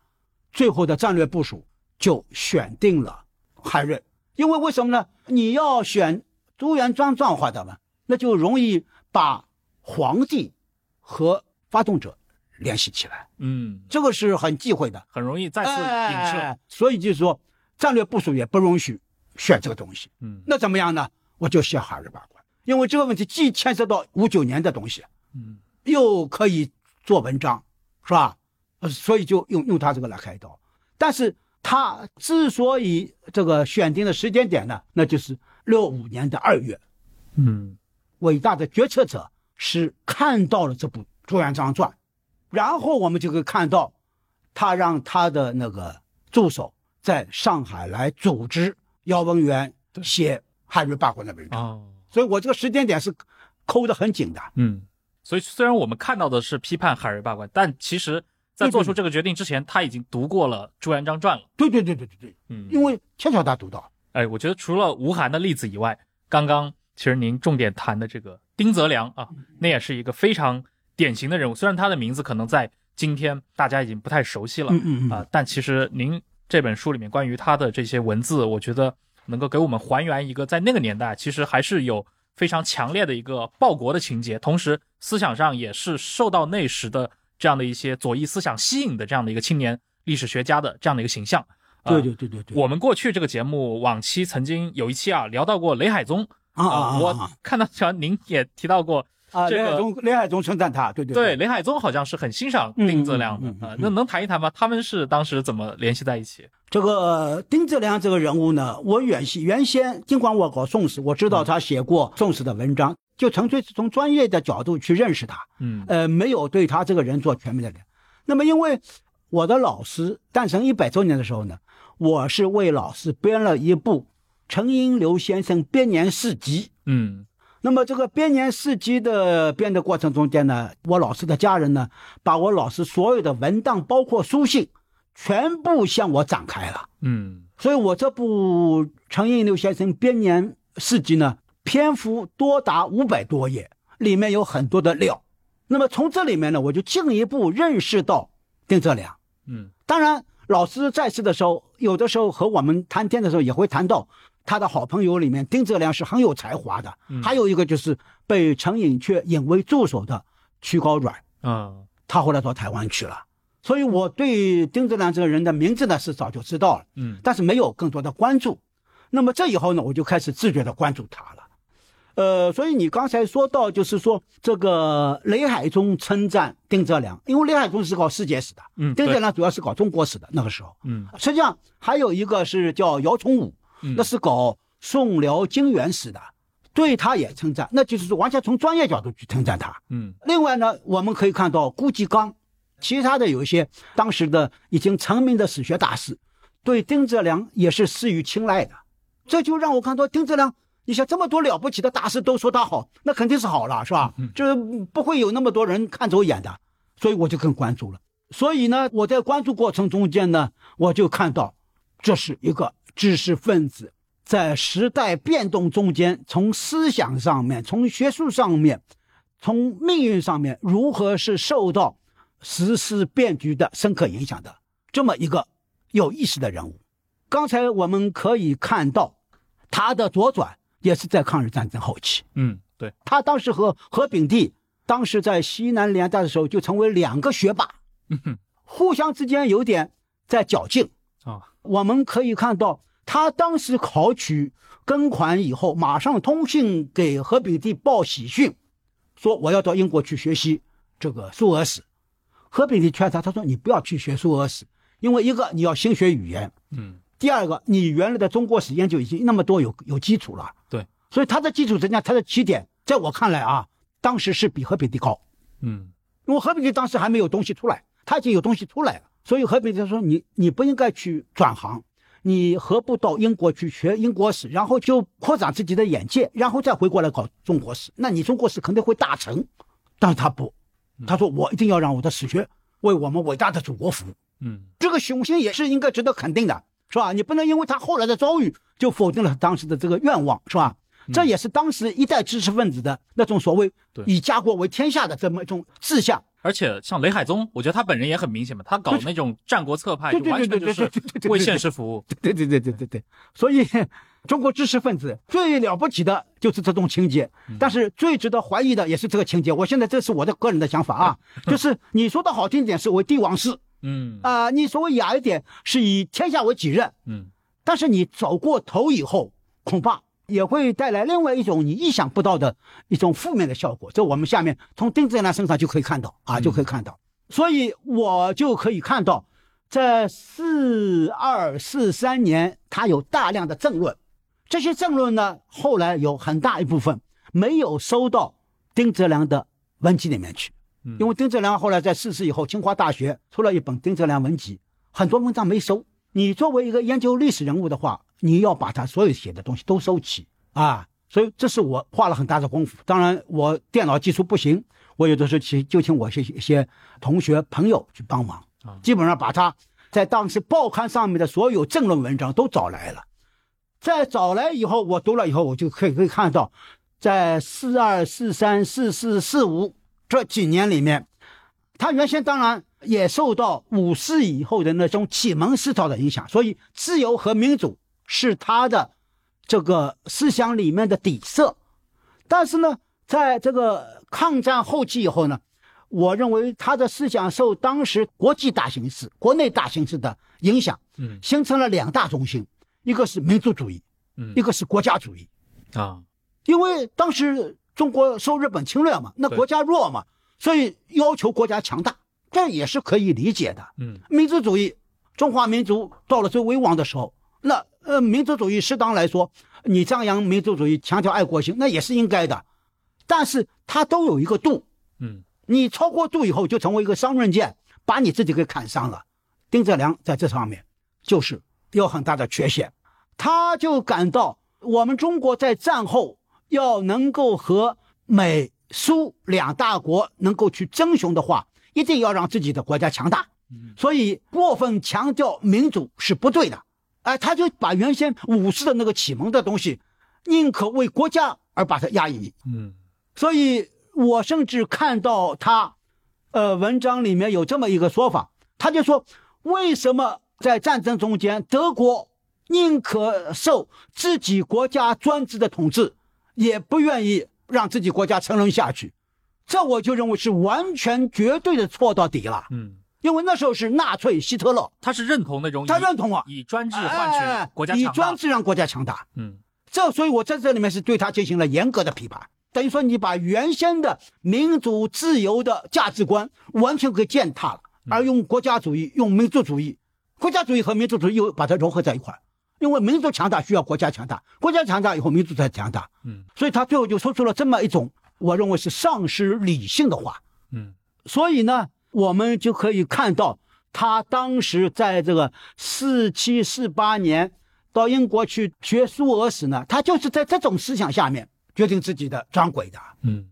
最后的战略部署就选定了海瑞，因为为什么呢？你要选朱元璋状化的嘛，那就容易把皇帝和发动者联系起来，嗯，这个是很忌讳的。很容易再次影射。哎所以就是说，战略部署也不容许选这个东西。嗯那怎么样呢？我就选海瑞罢官，因为这个问题既牵涉到五九年的东西，嗯又可以做文章，是吧？呃所以就用用他这个来开刀。但是他之所以这个选定的时间点呢，那就是六五年的二月，嗯伟大的决策者是看到了这部《朱元璋传》，然后我们就可以看到，他让他的那个助手在上海来组织姚文元写海瑞罢官的文章，哦所以我这个时间点是抠得很紧的。嗯，所以虽然我们看到的是批判海瑞罢官，但其实，在做出这个决定之前，他已经读过了《朱元璋传》了。对对对对对对，嗯，因为恰巧他读到，哎，我觉得除了吴晗的例子以外，刚刚其实您重点谈的这个丁泽良啊，那也是一个非常典型的人物。虽然他的名字可能在今天大家已经不太熟悉了嗯。啊、但其实您这本书里面关于他的这些文字，我觉得能够给我们还原一个在那个年代其实还是有非常强烈的一个报国的情节，同时思想上也是受到那时的这样的一些左翼思想吸引的这样的一个青年历史学家的这样的一个形象。啊对对对对对，我们过去这个节目往期曾经有一期啊聊到过雷海宗啊我啊看到像您也提到过啊，这个雷海宗，雷海宗称赞他，对对对，雷海宗好像是很欣赏丁泽良的嗯嗯嗯嗯啊。那能谈一谈吗？他们是当时怎么联系在一起？这个丁志良这个人物呢，我原先原先尽管我搞宋史，我知道他写过宋史的文章，就纯粹是从专业的角度去认识他，嗯呃，没有对他这个人做全面的了解。那么因为我的老师诞辰一百周年的时候呢，我是为老师编了一部陈寅流先生编年事集。嗯那么这个编年事集的编的过程中间呢，我老师的家人呢，把我老师所有的文档，包括书信，全部向我展开了。嗯所以我这部陈寅六先生编年事迹呢，篇幅多达五百多页，里面有很多的料。那么从这里面呢，我就进一步认识到丁泽良。嗯当然，老师在世的时候，有的时候和我们谈天的时候也会谈到他的好朋友里面，丁泽良是很有才华的。还有一个就是被陈寅恪引为助手的曲高软，嗯他后来到台湾去了。所以我对丁泽良这个人的名字呢是早就知道了，嗯但是没有更多的关注。那么这以后呢，我就开始自觉的关注他了。呃，所以你刚才说到，就是说这个雷海中称赞丁泽良，因为雷海中是搞世界史的，嗯丁泽良主要是搞中国史的那个时候。嗯实际上还有一个是叫姚崇武，嗯那是搞宋辽金元史的，对他也称赞，那就是说完全从专业角度去称赞他。嗯另外呢，我们可以看到顾继刚，其他的有一些当时的已经成名的史学大师，对丁泽良也是施予青睐的。这就让我看到丁泽良，你想这么多了不起的大师都说他好，那肯定是好了，是吧？这不会有那么多人看走眼的，所以我就更关注了。所以呢，我在关注过程中间呢，我就看到，这是一个知识分子在时代变动中间，从思想上面、从学术上面、从命运上面，如何是受到时事变局的深刻影响的这么一个有意思的人物。刚才我们可以看到，他的左转也是在抗日战争后期。嗯，对，他当时和何炳棣当时在西南联大的时候，就成为两个学霸，嗯哼互相之间有点在较劲。啊我们可以看到，他当时考取庚款以后，马上通信给何炳棣报喜讯，说我要到英国去学习这个苏俄史。何炳棣劝他，他说你不要去学苏俄史，因为一个你要先学语言，嗯。第二个你原来的中国史研究已经那么多有有基础了，对，所以他的基础人家他的起点，在我看来啊，当时是比何炳棣高。嗯。因为何炳棣当时还没有东西出来，他已经有东西出来了，所以何炳棣说你你不应该去转行，你何不到英国去学英国史，然后就扩展自己的眼界，然后再回过来搞中国史，那你中国史肯定会大成。但是他不，他说我一定要让我的史学为我们伟大的祖国服务，嗯这个雄心也是应该值得肯定的，是吧？你不能因为他后来的遭遇就否定了当时的这个愿望，是吧？这也是当时一代知识分子的那种所谓以家国为天下的这么一种志向。而且像雷海宗，我觉得他本人也很明显嘛，他搞那种战国策派，对对就完全就是对对对为现实服务。对对对对对对，所以中国知识分子最了不起的就是这种情节，但是最值得怀疑的也是这个情节。我现在这是我的个人的想法啊，就是你说的好听点是为帝王式嗯啊、你说雅一点是以天下为己任，嗯但是你走过头以后，恐怕也会带来另外一种你意想不到的一种负面的效果。这我们下面从丁子良身上就可以看到啊，就可以看到。所以我就可以看到，在四二四三年，他有大量的政论，这些政论呢，后来有很大一部分没有收到丁泽良的文集里面去。嗯因为丁泽良后来在逝世以后，清华大学出了一本《丁泽良文集》，很多文章没收。你作为一个研究历史人物的话，你要把他所有写的东西都收齐啊。所以这是我花了很大的功夫。当然，我电脑技术不行，我有的时候请就请我一些一些同学朋友去帮忙啊，基本上把他在当时报刊上面的所有政论文章都找来了。在找来以后，我读了以后，我就可以可以看到，在四二、四三、四四、四五这几年里面，他原先当然也受到五四以后的那种启蒙思潮的影响，所以自由和民主是他的这个思想里面的底色。但是呢，在这个抗战后期以后呢，我认为他的思想受当时国际大形势、国内大形势的影响，嗯形成了两大中心，一个是民族主义，嗯一个是国家主义。啊因为当时中国受日本侵略嘛，那国家弱嘛，所以要求国家强大，这也是可以理解的。嗯民族主义，中华民族到了最危亡的时候，那呃，民族主义适当来说，你张扬民族主义，强调爱国心，那也是应该的，但是它都有一个度，嗯你超过度以后，就成为一个双刃剑，把你自己给砍伤了。丁哲良在这上面就是有很大的缺陷，他就感到我们中国在战后要能够和美苏两大国能够去争雄的话，一定要让自己的国家强大。所以过分强调民主是不对的，哎，他就把原先武士的那个启蒙的东西，宁可为国家而把它压抑。嗯所以我甚至看到他，呃，文章里面有这么一个说法，他就说，为什么在战争中间，德国宁可受自己国家专制的统治，也不愿意让自己国家沉沦下去？这我就认为是完全绝对的错到底了，嗯，因为那时候是纳粹希特勒，他是认同那种他认同啊，以专制换哎取国家以强大。专制让国家强大。嗯。这所以，我在这里面是对他进行了严格的批判，等于说你把原先的民主自由的价值观完全给践踏了，而用国家主义、用民族主义，国家主义和民族主义又把它融合在一块儿，因为民族强大需要国家强大，国家强大以后民族才强大，嗯所以他最后就说出了这么一种我认为是丧失理性的话。嗯所以呢，我们就可以看到，他当时在这个四七四八年到英国去学苏俄史呢，他就是在这种思想下面决定自己的掌轨的。嗯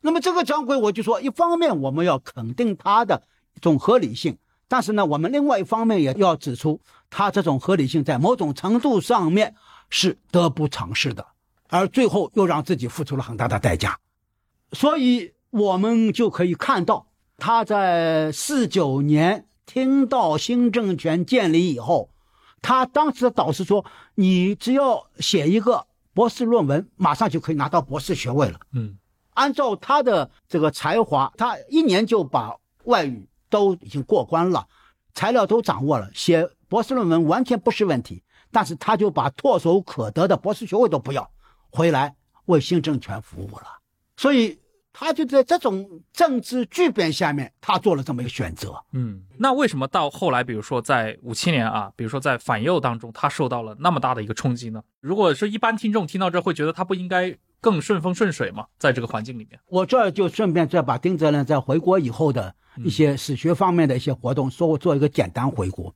那么这个掌轨，我就说，一方面我们要肯定它的一种合理性，但是呢，我们另外一方面也要指出，它这种合理性在某种程度上面是得不偿失的，而最后又让自己付出了很大的代价。所以我们就可以看到，他在四九年听到新政权建立以后，他当时的导师说：“你只要写一个博士论文，马上就可以拿到博士学位了。”嗯按照他的这个才华，他一年就把外语都已经过关了，材料都掌握了，写博士论文完全不是问题。但是他就把唾手可得的博士学位都不要，回来为新政权服务了。所以他就在这种政治巨变下面，他做了这么一个选择。嗯。那为什么到后来，比如说在五七年啊，比如说在反右当中，他受到了那么大的一个冲击呢？如果是一般听众听到这，会觉得他不应该更顺风顺水嘛？在这个环境里面，我这儿就顺便再把丁泽良在回国以后的一些史学方面的一些活动，说做一个简单回顾。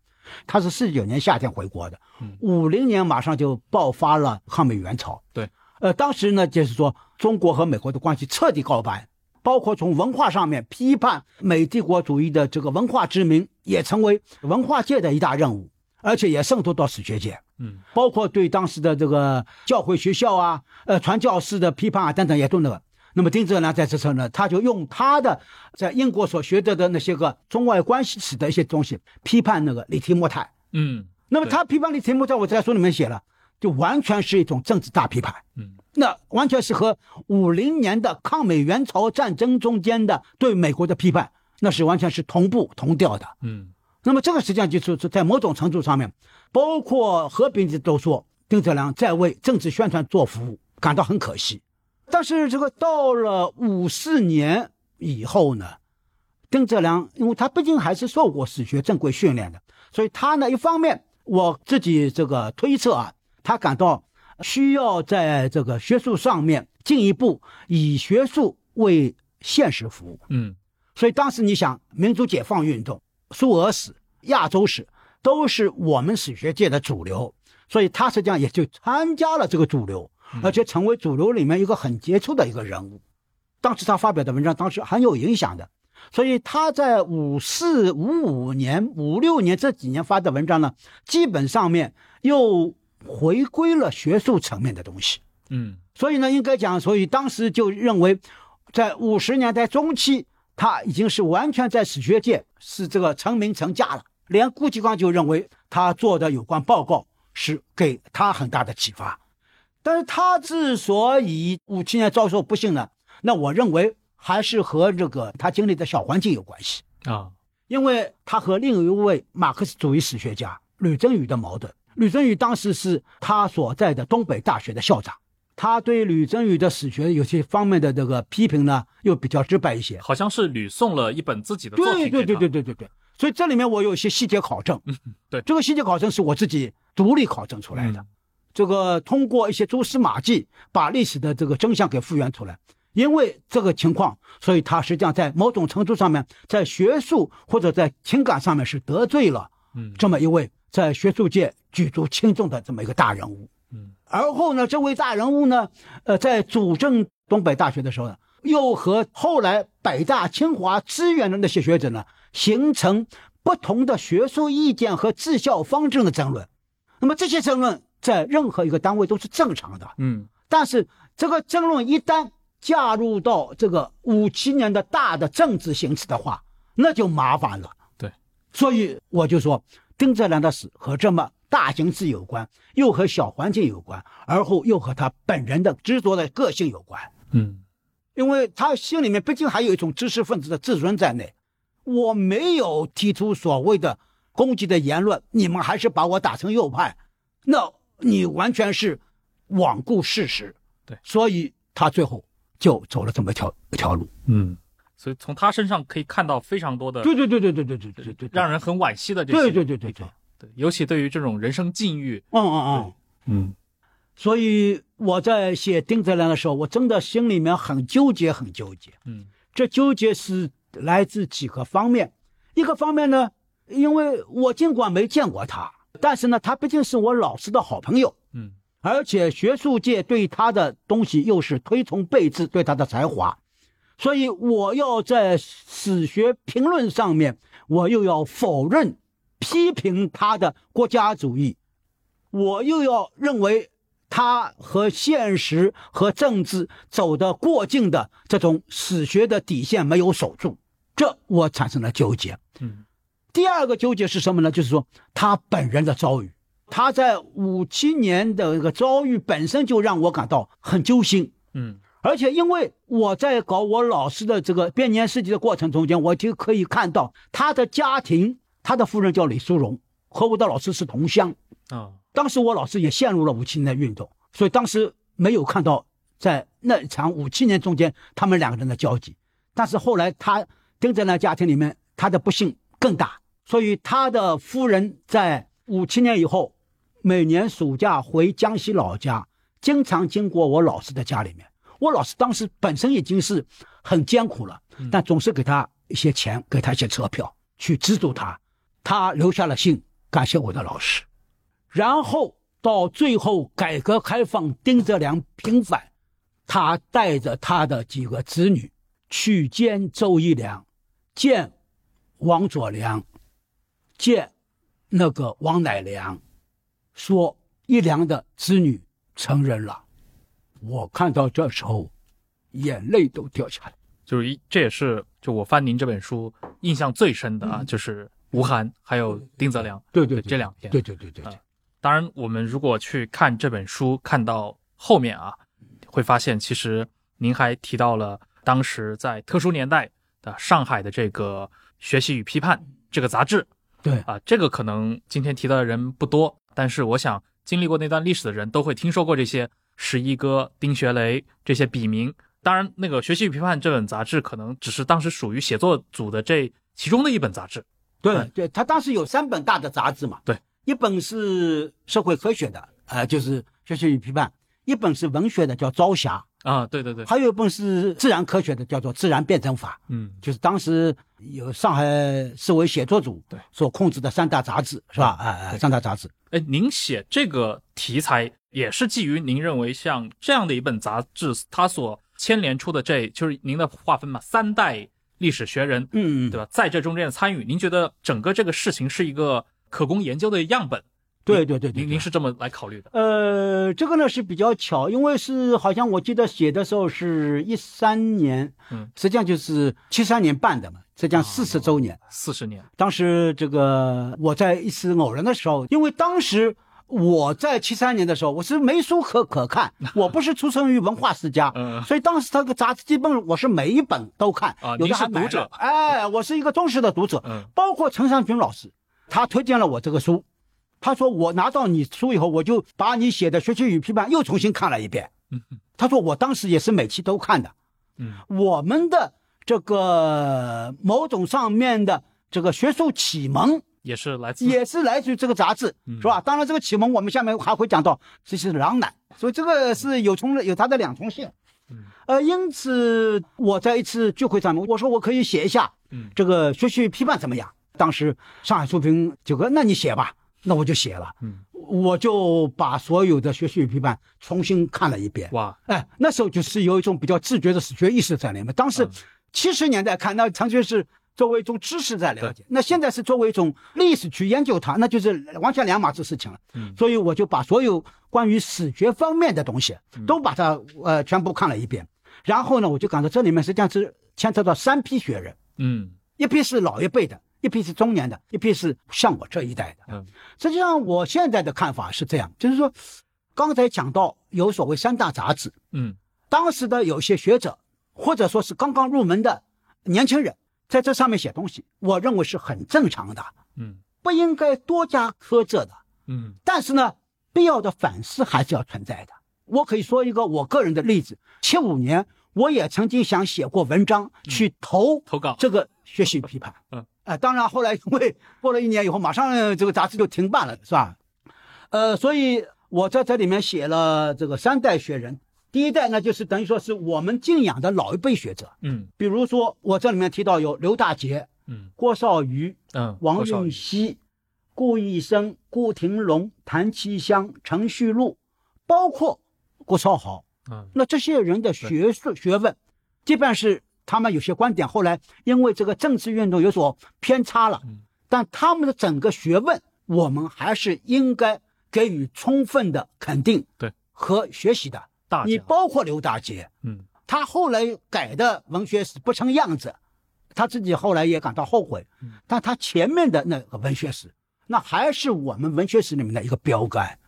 他是四九年夏天回国的嗯，五零年马上就爆发了抗美援朝。对，呃，当时呢，就是说中国和美国的关系彻底告白，包括从文化上面批判美帝国主义的这个文化殖民，也成为文化界的一大任务，而且也渗透到史学界。嗯包括对当时的这个教会学校啊、呃传教士的批判啊等等，也都那个。那么丁哲呢在这时候呢，他就用他的在英国所学得的那些个中外关系史的一些东西，批判那个李提莫泰。嗯那么他批判李提莫泰，我在书里面写了，就完全是一种政治大批判。嗯那完全是和五零年的抗美援朝战争中间的对美国的批判，那是完全是同步同调的。嗯那么这个实际上就是说在某种程度上面，包括和平的都说丁哲良在为政治宣传做服务，感到很可惜。但是这个到了五四年以后呢，丁哲良因为他毕竟还是受过史学正规训练的，所以他呢一方面我自己这个推测啊，他感到需要在这个学术上面进一步以学术为现实服务。嗯所以当时你想，民族解放运动、苏俄史、亚洲史都是我们史学界的主流，所以他实际上也就参加了这个主流，而且成为主流里面一个很杰出的一个人物。当时他发表的文章，当时很有影响的。所以他在五四、五五年、五六年这几年发的文章呢，基本上面又回归了学术层面的东西。嗯所以呢，应该讲，所以当时就认为，在五十年代中期，他已经是完全在史学界是这个成名成家了。连顾继光就认为他做的有关报告是给他很大的启发。但是他之所以五七年遭受不幸呢，那我认为还是和这个他经历的小环境有关系。啊因为他和另一位马克思主义史学家吕振宇的矛盾。吕振宇当时是他所在的东北大学的校长，他对吕振宇的史学有些方面的这个批评呢，又比较直白一些。好像是吕送了一本自己的作品对对对对对对对，所以这里面我有一些细节考证。嗯，对，这个细节考证是我自己独立考证出来的。嗯这个通过一些蛛丝马迹，把历史的这个真相给复原出来。因为这个情况，所以他实际上在某种程度上面，在学术或者在情感上面是得罪了嗯这么一位在学术界举足轻重的这么一个大人物。嗯而后呢，这位大人物呢，呃，在主政东北大学的时候呢，又和后来北大、清华支援的那些学者呢，形成不同的学术意见和治校方针的争论。那么这些争论在任何一个单位都是正常的，嗯但是这个争论一旦加入到这个五七年的大的政治形势的话，那就麻烦了。对，所以我就说，丁泽良的死和这么大形势有关，又和小环境有关，而后又和他本人的执着的个性有关。嗯因为他心里面毕竟还有一种知识分子的自尊在内，我没有提出所谓的攻击的言论，你们还是把我打成右派，那你完全是罔顾事实。对所以他最后就走了这么一条一条路。嗯，所以从他身上可以看到非常多的对对对对对对对对对对，让人很惋惜的这些对对对对对，对，尤其对于这种人生境遇，嗯嗯嗯。嗯。所以我在写丁泽良的时候，我真的心里面很纠结，很纠结。嗯。这纠结是来自几个方面，一个方面呢，因为我尽管没见过他，但是呢，他毕竟是我老师的好朋友，嗯。而且学术界对他的东西又是推崇备至，对他的才华，所以我要在史学评论上面，我又要否认、批评他的国家主义，我又要认为他和现实和政治走得过近的这种史学的底线没有守住，这我产生了纠结。嗯第二个纠结是什么呢？就是说他本人的遭遇，他在五七年的这个遭遇本身就让我感到很揪心。嗯而且因为我在搞我老师的这个编年事迹的过程中间，我就可以看到他的家庭，他的夫人叫李淑荣，和我的老师是同乡。啊当时我老师也陷入了五七年的运动，所以当时没有看到在那场五七年中间他们两个人的交集。但是后来他丁在那家庭里面他的不幸更大，所以他的夫人在五七年以后，每年暑假回江西老家，经常经过我老师的家里面。我老师当时本身已经是很艰苦了，但总是给他一些钱，给他一些车票去资助他。他留下了信，感谢我的老师。然后到最后，改革开放，丁泽良平反，他带着他的几个子女去见周一良，见王佐良，见那个王乃良，说一良的子女成人了。我看到这时候，眼泪都掉下来。就是一，这也是就我翻您这本书印象最深的啊，就是吴晗还有丁泽良对对对这两篇。对对对对当然，我们如果去看这本书，看到后面啊，会发现其实您还提到了当时在特殊年代的上海的这个《学习与批判》这个杂志对啊，这个可能今天提到的人不多，但是我想经历过那段历史的人都会听说过这些十一哥、丁学雷这些笔名。当然，那个《学习与批判》这本杂志可能只是当时属于写作组的这其中的一本杂志。对。对，他当时有三本大的杂志嘛，对，一本是社会科学的，呃，就是《学习与批判》；一本是文学的，叫《朝霞啊，对对对》，，还有一本是自然科学的，叫做《自然辩证法》。嗯。就是当时有上海市委写作组对。所控制的三大杂志，是吧？哎哎，三大杂志。哎，您写这个题材也是基于您认为像这样的一本杂志，它所牵连出的这就是您的划分嘛，三代历史学人，嗯，对吧？在这中间的参与，您觉得整个这个事情是一个可供研究的样本？对对对对。您您是这么来考虑的？呃，这个呢是比较巧，因为是好像我记得写的时候是一三年，嗯，实际上就是七三年办的嘛，实际上四十周年。四十年，当时这个我在一次偶然的时候，因为当时我在七三年的时候，我是没书可可看，我不是出生于文化世家，嗯。所以当时这个杂志基本我是每一本都看，啊有的还买是读者。了哎，我是一个忠实的读者，嗯。包括陈尚君老师，他推荐了我这个书，他说我拿到你书以后，我就把你写的《学习与批判》又重新看了一遍。嗯。他说我当时也是每期都看的。嗯。我们的这个某种上面的这个学术启蒙，也是来自也是来自于这个杂志，嗯是吧？当然，这个启蒙我们下面还会讲到，这是狼奶，所以这个是有重有它的两重性。嗯呃，因此我在一次聚会上面，我说我可以写一下嗯这个学习批判怎么样？当时上海书评九哥，那你写吧，那我就写了，嗯我就把所有的学习批判重新看了一遍。哇哎，那时候就是有一种比较自觉的史学意识在里面。当时嗯七十年代看，那曾经是作为一种知识在了解；那现在是作为一种历史去研究它，那就是完全两码子事情了。嗯。所以我就把所有关于史学方面的东西嗯。都把它呃全部看了一遍。然后呢，我就感到这里面实际上是牵扯到三批学人，嗯。一批是老一辈的，一批是中年的，一批是像我这一代的。嗯。实际上，我现在的看法是这样，就是说，刚才讲到有所谓三大杂志，嗯。当时的有些学者，或者说是刚刚入门的年轻人，在这上面写东西，我认为是很正常的，嗯不应该多加苛责的。嗯但是呢，必要的反思还是要存在的。我可以说一个我个人的例子：七五年，我也曾经想写过文章去投投稿这个学习批判。嗯，啊、当然后来因为过了一年以后，马上呃这个杂志就停办了，是吧？呃，所以我在这里面写了这个三代学人。第一代呢，就是等于说是我们敬仰的老一辈学者，嗯。比如说我这里面提到有刘大杰、嗯。郭少瑜、嗯王多少运熙、顾益生、顾廷龙、谭其香、程旭路，包括郭超豪，嗯。那这些人的学术学问，即便是他们有些观点后来因为这个政治运动有所偏差了嗯，但他们的整个学问，我们还是应该给予充分的肯定对。和学习的。你包括刘大杰，嗯他后来改的文学史不成样子，他自己后来也感到后悔嗯。但他前面的那个文学史，那还是我们文学史里面的一个标杆。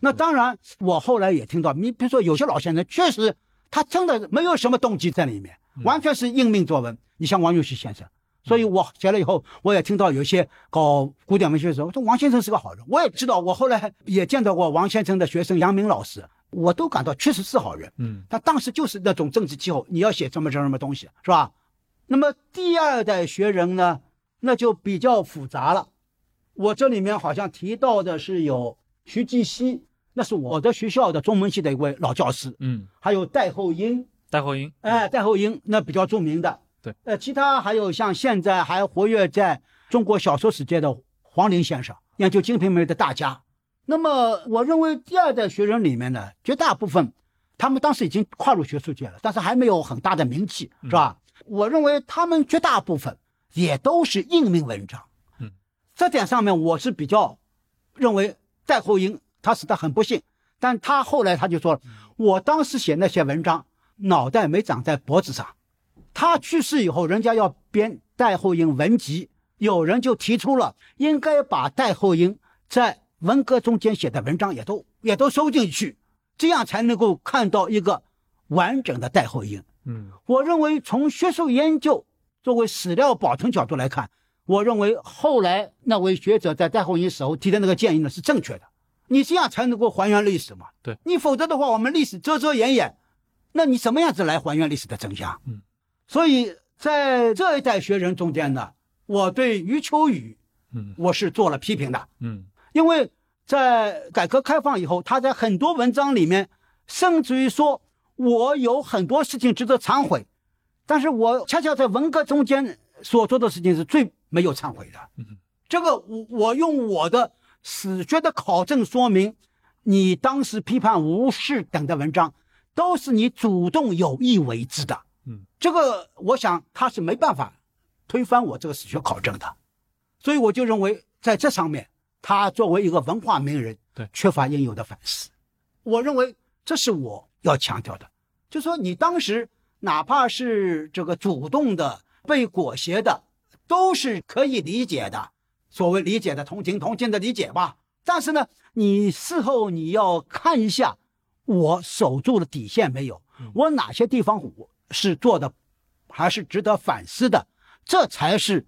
那当然，我后来也听到，你比如说有些老先生确实他真的没有什么动机在里面，完全是应命作文。你像王永熙先生，所以我写了以后，我也听到有些搞古典文学的时候，我说王先生是个好人。我也知道，我后来也见到过王先生的学生杨明老师，我都感到确实是好人。嗯他当时就是那种政治气候，你要写什么什么什么东西，是吧？那么第二代学人呢，那就比较复杂了。我这里面好像提到的是有徐继熙，那是我的学校的中文系的一位老教师，嗯，还有戴厚英，戴厚英哎，戴厚英那比较著名的。对，呃，其他还有像现在还活跃在中国小说史界的黄陵先生，研究《金瓶梅》的大家。那么，我认为第二代学人里面呢，绝大部分他们当时已经跨入学术界了，但是还没有很大的名气，是吧？我认为他们绝大部分也都是应命文章。嗯，这点上面我是比较认为戴厚英他死得很不幸，但他后来他就说了，我当时写那些文章，脑袋没长在脖子上。他去世以后，人家要编戴厚英文集，有人就提出了应该把戴厚英在文革中间写的文章也都也都收进去，这样才能够看到一个完整的戴厚英。嗯我认为从学术研究作为史料保存角度来看，我认为后来那位学者在戴厚英时候提的那个建议呢是正确的。你这样才能够还原历史嘛？对你否则的话，我们历史遮遮掩掩，那你什么样子来还原历史的真相？嗯，所以在这一代学人中间呢，我对余秋雨嗯我是做了批评的。嗯因为在改革开放以后，他在很多文章里面，甚至于说我有很多事情值得忏悔，但是我恰恰在文革中间所做的事情是最没有忏悔的。嗯这个我我用我的史学的考证说明，你当时批判吴氏等的文章，都是你主动有意为之的。嗯，这个我想他是没办法推翻我这个史学考证的，所以我就认为在这上面，他作为一个文化名人，对缺乏应有的反思。我认为这是我要强调的，就说你当时哪怕是这个主动的被裹挟的，都是可以理解的，所谓理解的同情同情的理解吧。但是呢，你事后你要看一下，我守住了底线没有？我哪些地方我是做的，还是值得反思的？这才是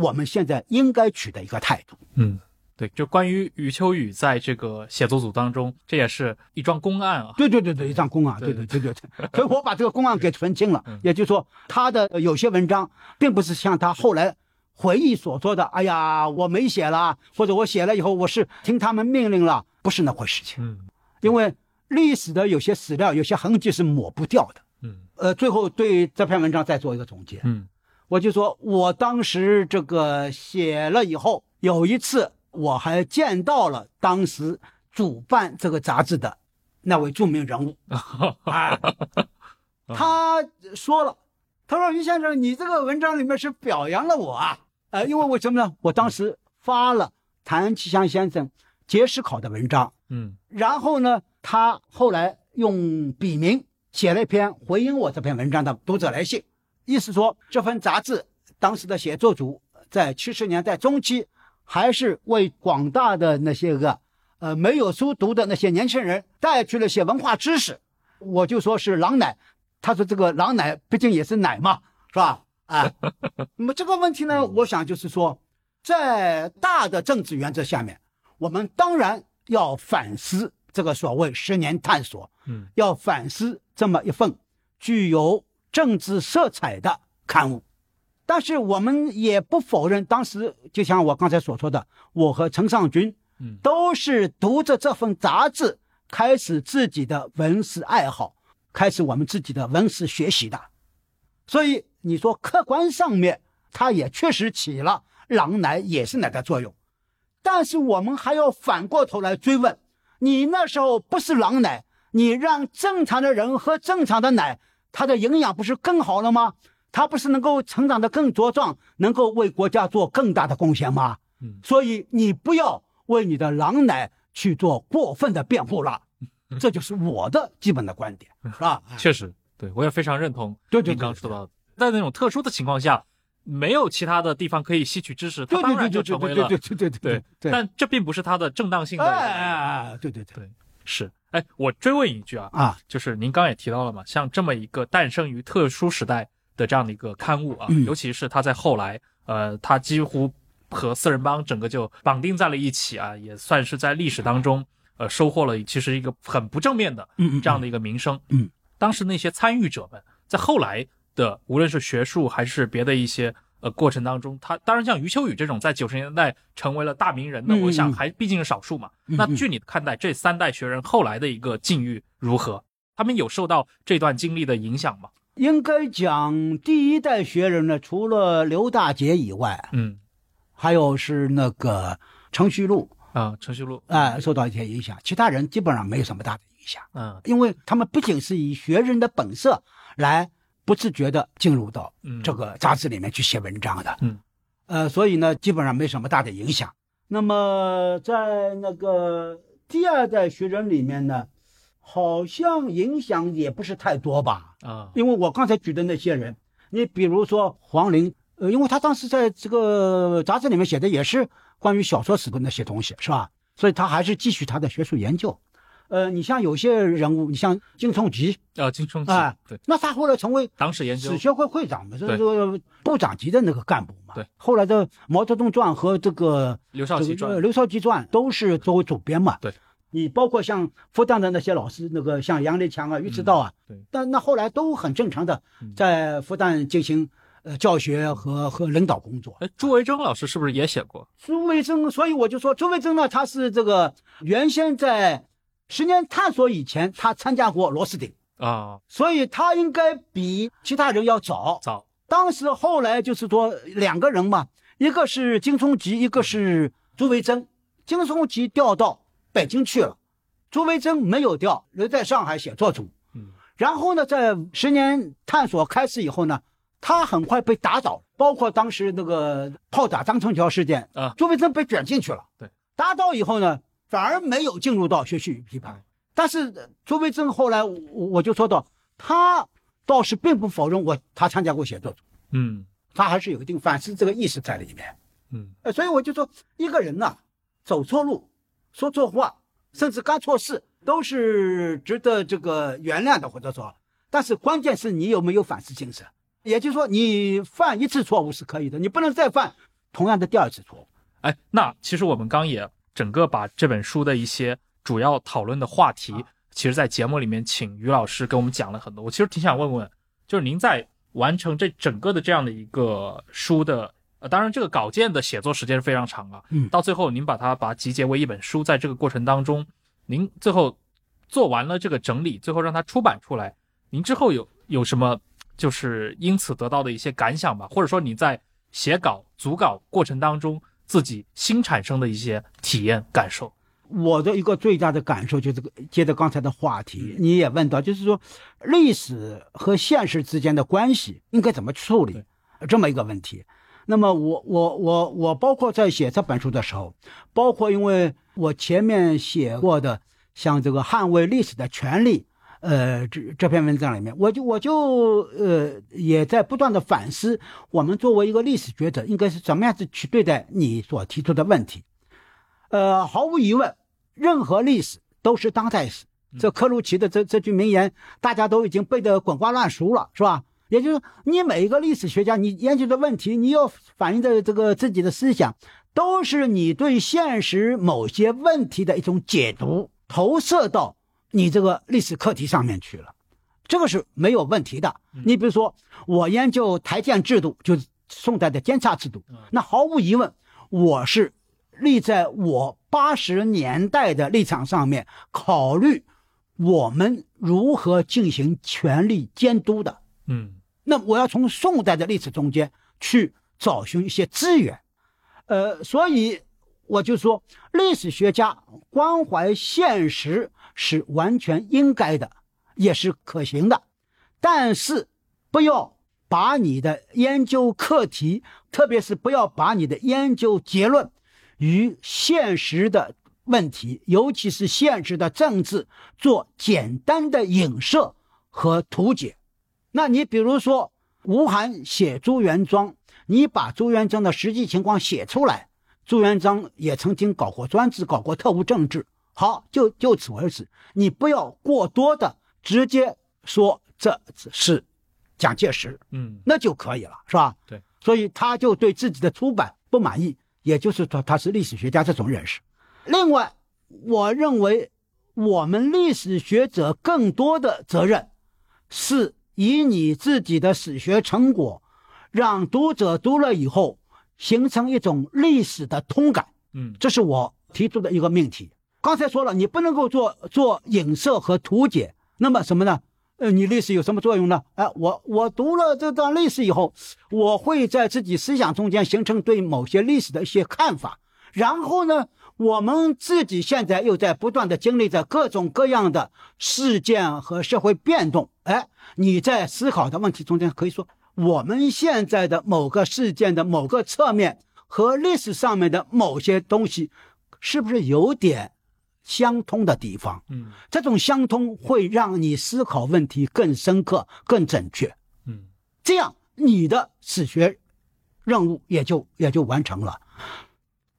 我们现在应该取的一个态度。嗯。对，就关于余秋雨在这个写作组当中，这也是一桩公案啊。对对对对，一桩公案，对对对对对对。所以我把这个公案给澄清了嗯，也就是说，他的有些文章并不是像他后来回忆所说的，哎呀，我没写了，或者我写了以后我是听他们命令了，不是那回事情。嗯因为历史的有些史料、有些痕迹是抹不掉的。嗯呃，最后对这篇文章再做一个总结。嗯我就说我当时这个写了以后，有一次我还见到了当时主办这个杂志的那位著名人物 啊，他说了，他说于先生，你这个文章里面是表扬了我啊，呃，因为为什么呢？我当时发了谭其祥先生结史考的文章，嗯然后呢，他后来用笔名写了一篇回应我这篇文章的读者来信，意思说这份杂志当时的写作组在七十年代中期，还是为广大的那些个呃没有书读的那些年轻人带去了些文化知识。我就说是狼奶，他说这个狼奶毕竟也是奶嘛，是吧？啊，那么这个问题呢，我想就是说，在大的政治原则下面，我们当然要反思这个所谓十年探索，嗯要反思这么一份具有政治色彩的刊物。但是我们也不否认，当时就像我刚才所说的，我和陈尚君嗯都是读着这份杂志，开始自己的文史爱好，开始我们自己的文史学习的。所以你说客观上面，它也确实起了狼奶也是奶的作用，但是我们还要反过头来追问：你那时候不是狼奶，你让正常的人喝正常的奶，它的营养不是更好了吗？它不是能够成长得更茁壮，能够为国家做更大的贡献吗？嗯。所以你不要为你的狼奶去做过分的辩护了，这就是我的基本的观点，是吧？确实，对我也非常认同对对对刚刚说到，在那种特殊的情况下，没有其他的地方可以吸取知识，它对当然就成为了对对对对对对对，但这并不是它的正当性的哎哎哎，对对对。对是。哎，我追问一句啊，啊，就是您刚刚也提到了嘛，像这么一个诞生于特殊时代的这样的一个刊物啊，嗯尤其是它在后来，呃，它几乎和四人帮整个就绑定在了一起啊，也算是在历史当中，呃，收获了其实一个很不正面的这样的一个名声。嗯，当时那些参与者们在后来的无论是学术还是别的一些呃过程当中，他当然像余秋雨这种在九十年代成为了大名人的，我想还毕竟是少数嘛。那据你看待，这三代学人后来的一个境遇如何？他们有受到这段经历的影响吗？应该讲第一代学人呢，除了刘大杰以外，嗯还有是那个程旭路，啊，程旭路，哎、受到一些影响，其他人基本上没有什么大的影响，嗯因为他们不仅是以学人的本色来不自觉的进入到嗯，这个杂志里面去写文章的，嗯，呃，所以呢，基本上没什么大的影响。那么在那个第二代学人里面呢，好像影响也不是太多吧，啊，因为我刚才举的那些人，你比如说黄龄，呃，因为他当时在这个杂志里面写的也是关于小说史的那些东西，是吧？所以他还是继续他的学术研究。呃，你像有些人物，你像金冲吉，啊，金冲吉哎，对，那他后来成为党史研究史，学会会长嘛，这对这个部长级的那个干部嘛。对，后来的《毛泽东传》和这个刘少奇传这个，刘少奇传都是作为主编嘛。对，你包括像复旦的那些老师，那个像杨立强啊、于迟道啊，嗯对，但那后来都很正常的嗯在复旦进行呃教学和和领导工作。哎，朱维铮老师是不是也写过？朱维铮，所以我就说朱维铮呢，他是这个原先在十年探索以前，他参加过螺丝钉，啊，所以他应该比其他人要早。早，当时后来就是说两个人嘛，一个是金松吉，一个是朱维铮。金松吉调到北京去了，朱维铮没有调，留在上海写作组。嗯，然后呢，在十年探索开始以后呢，他很快被打倒，包括当时那个炮打张春桥事件啊朱维铮被卷进去了。对，打倒以后呢，反而没有进入到学习与批判。但是呃朱维正后来我我就说到，他倒是并不否认我他参加过写作组。嗯他还是有一定反思这个意识在里面。嗯呃，所以我就说，一个人呐、走错路、说错话，甚至干错事，都是值得这个原谅的，或者说，但是关键是你有没有反思精神。也就是说，你犯一次错误是可以的，你不能再犯同样的第二次错误。哎，那其实我们刚也整个把这本书的一些主要讨论的话题，其实在节目里面请于老师给我们讲了很多。我其实挺想问问，就是您在完成这整个的这样的一个书的，呃，当然这个稿件的写作时间是非常长啊，嗯。到最后您把它把它集结为一本书，在这个过程当中，您最后做完了这个整理，最后让它出版出来，您之后有有什么就是因此得到的一些感想吧，或者说你在写稿、组稿过程当中自己新产生的一些体验感受？我的一个最大的感受就是，接着刚才的话题，你也问到，就是说历史和现实之间的关系应该怎么处理，这么一个问题。那么我我我我包括在写这本书的时候，包括因为我前面写过的像这个捍卫历史的权利，呃，这这篇文章里面，我就我就呃也在不断的反思，我们作为一个历史学者，应该是怎么样子去对待你所提出的问题。呃，毫无疑问，任何历史都是当代史。这克鲁奇的这这句名言，大家都已经背得滚瓜烂熟了，是吧？也就是你每一个历史学家，你研究的问题，你要反映的这个自己的思想，都是你对现实某些问题的一种解读，投射到你这个历史课题上面去了，这个是没有问题的。你比如说，我研究台谏制度，就是宋代的监察制度，那毫无疑问，我是立在我八十年代的立场上面考虑我们如何进行权力监督的。嗯那我要从宋代的历史中间去找寻一些资源，呃，所以我就说，历史学家关怀现实是完全应该的，也是可行的，但是不要把你的研究课题，特别是不要把你的研究结论与现实的问题，尤其是现实的政治做简单的影射和图解。那你比如说，吴晗写朱元璋，你把朱元璋的实际情况写出来，朱元璋也曾经搞过专制，搞过特务政治。好，就就此为止，你不要过多的直接说这是蒋介石，嗯那就可以了，是吧？对，所以他就对自己的出版不满意，也就是说他是历史学家这种认识。另外，我认为我们历史学者更多的责任是以你自己的史学成果，让读者读了以后形成一种历史的通感。嗯这是我提出的一个命题。刚才说了，你不能够做做影射和图解，那么什么呢？呃，你历史有什么作用呢？哎，我我读了这段历史以后，我会在自己思想中间形成对某些历史的一些看法，然后呢，我们自己现在又在不断的经历着各种各样的事件和社会变动。哎，你在思考的问题中间可以说，我们现在的某个事件的某个侧面和历史上面的某些东西，是不是有点相通的地方？嗯这种相通会让你思考问题更深刻、更准确，嗯这样你的史学任务也就也就完成了。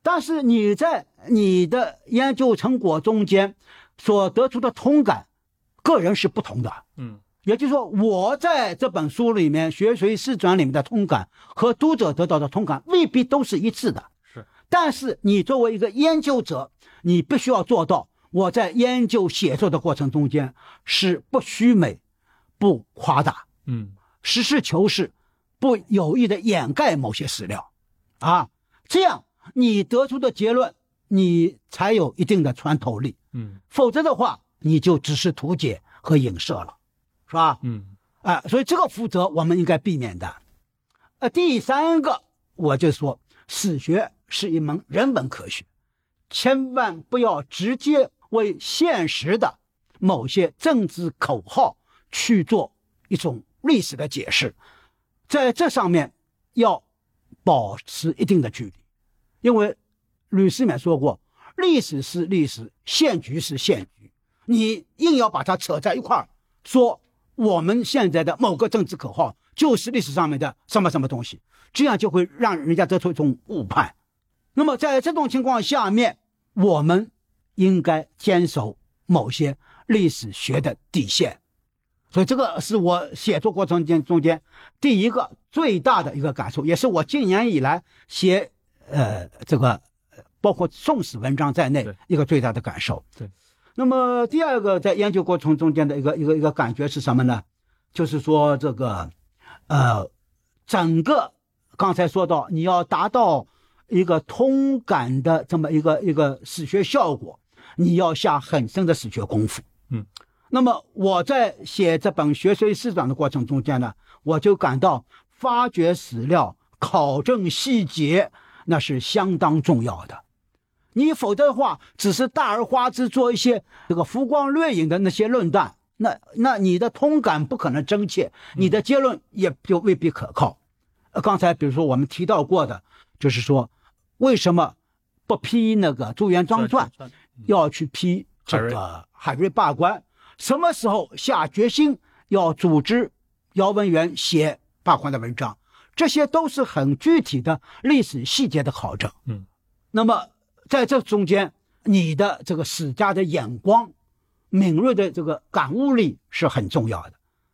但是你在你的研究成果中间所得出的通感，个人是不同的。嗯也就是说，我在这本书里面《学随试转》里面的通感和读者得到的通感未必都是一致的。是，但是你作为一个研究者，你必须要做到，我在研究写作的过程中间是不虚美、不夸大、嗯实事求是，不有意的掩盖某些史料，啊，这样你得出的结论，你才有一定的穿透力。嗯否则的话，你就只是图解和影射了，是吧？嗯啊、所以这个负责我们应该避免的。呃，第三个，我就说，史学是一门人文科学，千万不要直接为现实的某些政治口号去做一种历史的解释，在这上面要保持一定的距离，因为吕思勉说过，历史是历史，现局是现局，你硬要把它扯在一块儿，说我们现在的某个政治口号就是历史上面的什么什么东西，这样就会让人家得出一种误判。那么在这种情况下面，我们应该坚守某些历史学的底线。所以这个是我写作过程间中间第一个最大的一个感受，也是我近年以来写呃这个包括宋史文章在内，一个最大的感受。对。那么第二个在研究过程中间的一个一个一个感觉是什么呢？就是说这个，呃，整个刚才说到你要达到一个通感的这么一个一个史学效果，你要下很深的史学功夫。嗯。那么我在写这本《学虽思传》的过程中间呢，我就感到发掘史料、考证细节，那是相当重要的。你否则的话，只是大而化之做一些这个浮光掠影的那些论断，那那你的通感不可能真切，你的结论也就未必可靠。呃，刚才比如说我们提到过的，就是说为什么不批那个朱元璋传，要去批这个海瑞罢官？什么时候下决心要组织姚文元写罢官的文章？这些都是很具体的历史细节的考证。嗯，那么在这中间，你的这个史家的眼光、敏锐的这个感悟力是很重要的。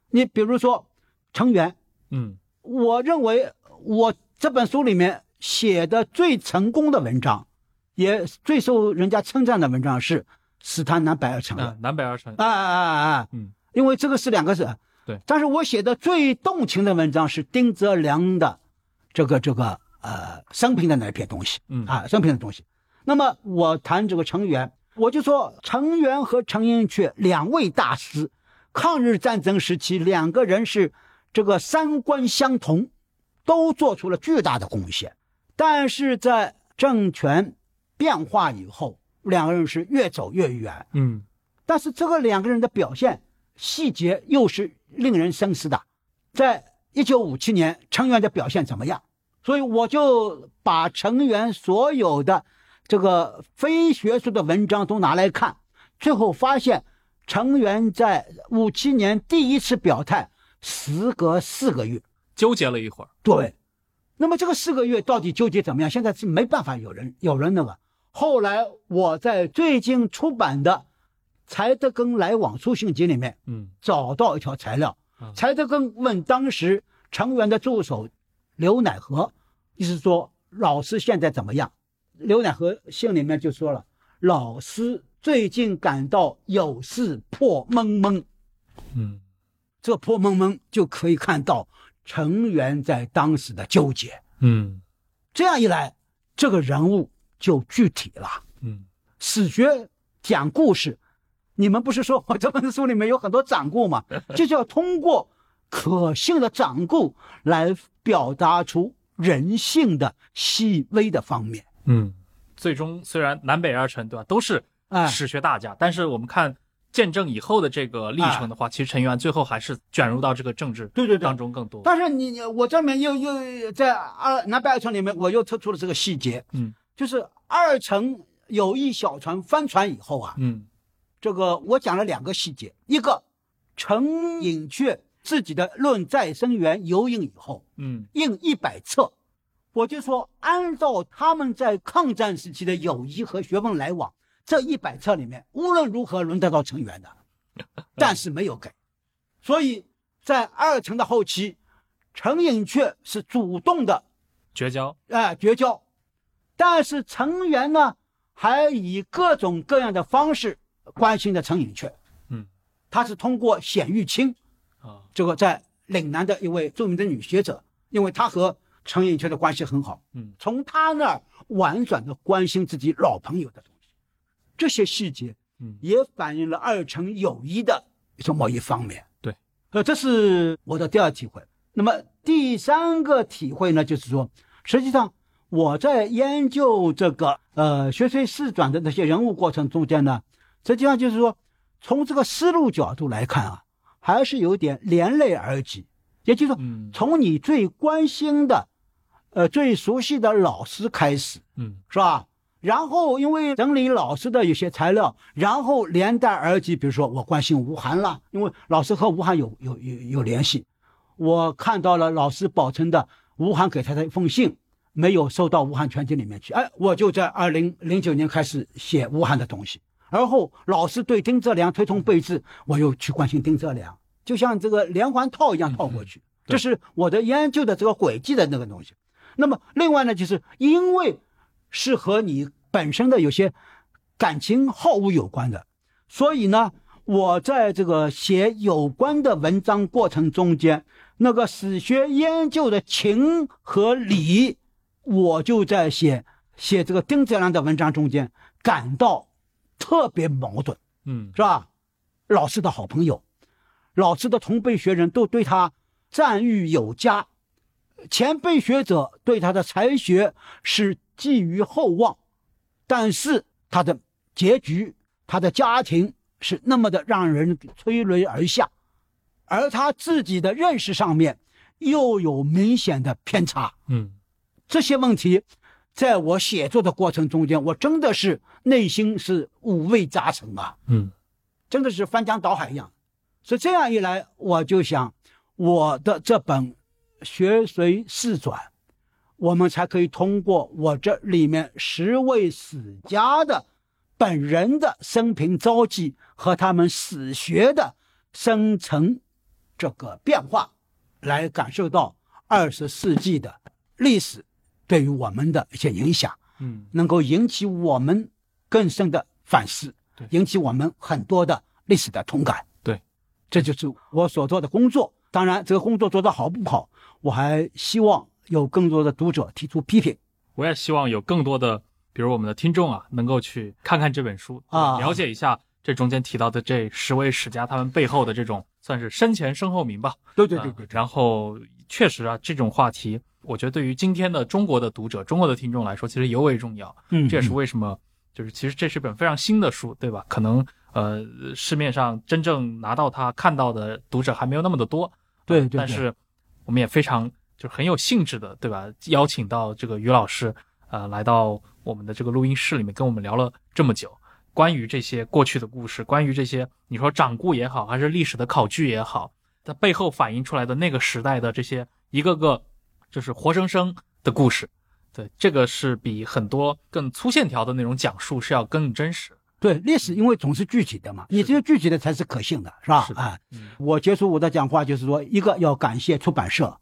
你比如说程元，嗯，我认为我这本书里面写的最成功的文章，也最受人家称赞的文章是。史谈南北二城啊，南北二城，啊啊啊啊！嗯，因为这个是两个字，对。但是我写的最动情的文章是丁泽良的这个这个呃生平的那一篇东西，嗯啊生平的东西。那么我谈这个成员，我就说成员和程寅恪两位大师，抗日战争时期两个人是这个三观相同，都做出了巨大的贡献，但是在政权变化以后。两个人是越走越远，嗯，但是这个两个人的表现细节又是令人深思的。在一九五七年，成员的表现怎么样？所以我就把成员所有的这个非学术的文章都拿来看，最后发现成员在五七年第一次表态，时隔四个月，纠结了一会儿。对，那么这个四个月到底纠结怎么样？现在是没办法有人有人那个。后来我在最近出版的《柴德根来往书信集》里面，嗯，找到一条材料。柴德根问当时成员的助手刘乃和，意思说老师现在怎么样？刘乃和信里面就说了，老师最近感到有事破蒙蒙。嗯，这破蒙蒙就可以看到成员在当时的纠结。嗯，这样一来，这个人物。就具体了，嗯，史学讲故事，你们不是说我这本书里面有很多掌故吗？就是要通过可信的掌故来表达出人性的细微的方面。嗯，最终虽然南北二城对吧，都是史学大家，但是我们看见证以后的这个历程的话，其实陈元最后还是卷入到这个政治对对当中更多。但是你你我这里面又又在二南北二城里面，我又突出了这个细节，嗯。就是二层有一小船翻船以后啊，嗯，这个我讲了两个细节，一个陈寅恪自己的《论再生缘》油印以后，嗯，印一百册，我就说按照他们在抗战时期的友谊和学问来往，这一百册里面无论如何轮得到程元的，但是没有给，所以在二层的后期，陈寅恪是主动的绝交，哎，绝交。但是程元呢，还以各种各样的方式关心着陈寅恪。嗯，他是通过冼玉清，啊，这个在岭南的一位著名的女学者，因为她和陈寅恪的关系很好，嗯，从他那儿婉转的关心自己老朋友的东西，这些细节，嗯，也反映了二程友谊的一种某一方面。对，呃，这是我的第二体会。那么第三个体会呢，就是说，实际上。我在研究这个呃学虽四转的那些人物过程中间呢，实际上就是说，从这个思路角度来看啊，还是有点连累而及。也就是说，从你最关心的、呃最熟悉的老师开始，嗯，是吧？然后因为整理老师的有些材料，然后连带而及，比如说我关心吴晗了，因为老师和吴晗有有有有联系，我看到了老师保存的吴晗给他的一封信。没有收到《吴晗全集》里面去，哎，我就在二零零九年开始写吴晗的东西。而后老师对丁泽良推崇备至，我又去关心丁泽良，就像这个连环套一样套过去。这是我的研究的这个轨迹的那个东西。那么另外呢，就是因为是和你本身的有些感情好恶有关的，所以呢，我在这个写有关的文章过程中间，那个史学研究的情和理，我就在写写这个丁泽良的文章中间感到特别矛盾，嗯是吧？老师的好朋友，老师的同辈学人都对他赞誉有加，前辈学者对他的才学是寄予厚望，但是他的结局，他的家庭是那么的让人催泪而下，而他自己的认识上面又有明显的偏差。嗯这些问题，在我写作的过程中间，我真的是内心是五味杂陈啊。嗯真的是翻江倒海一样。所以这样一来，我就想，我的这本《学随世转》，我们才可以通过我这里面十位史家的本人的生平遭际和他们史学的生成这个变化，来感受到二十世纪的历史对于我们的一些影响。嗯能够引起我们更深的反思对，引起我们很多的历史的同感。对，这就是我所做的工作。当然，这个工作做得好不好，我还希望有更多的读者提出批评。我也希望有更多的，比如我们的听众啊，能够去看看这本书啊了解一下这中间提到的这十位史家他们背后的这种算是生前身后名吧。对对对然后确实啊，这种话题，我觉得对于今天的中国的读者、中国的听众来说，其实尤为重要。嗯，这也是为什么，就是其实这是本非常新的书，对吧？可能呃市面上真正拿到它看到的读者还没有那么的多。对对对但是我们也非常就是很有兴致的，对吧？邀请到这个于老师，呃，来到我们的这个录音室里面，跟我们聊了这么久，关于这些过去的故事，关于这些你说掌故也好，还是历史的考据也好，它背后反映出来的那个时代的这些一个个就是活生生的故事。对，这个是比很多更粗线条的那种讲述是要更真实。对历史，因为总是具体的嘛，你只有具体的才是可信的，是吧？是啊，嗯我结束我的讲话就是说，一个要感谢出版社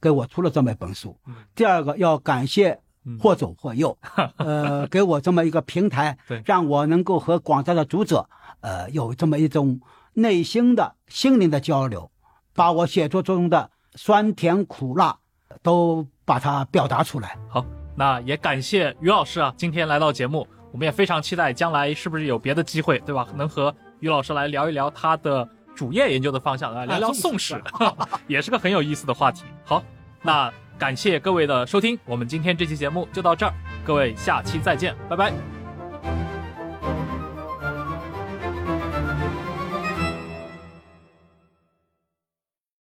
给我出了这么一本书，嗯。第二个要感谢嗯。或左或右，呃，给我这么一个平台对，让我能够和广大的读者，呃，有这么一种内心的心灵的交流，把我写作中的酸甜苦辣都把它表达出来。好，那也感谢于老师啊，今天来到节目，我们也非常期待将来是不是有别的机会，对吧？能和于老师来聊一聊他的主业研究的方向来，聊聊宋史，也是个很有意思的话题。好，那感谢各位的收听，我们今天这期节目就到这儿，各位下期再见，拜拜。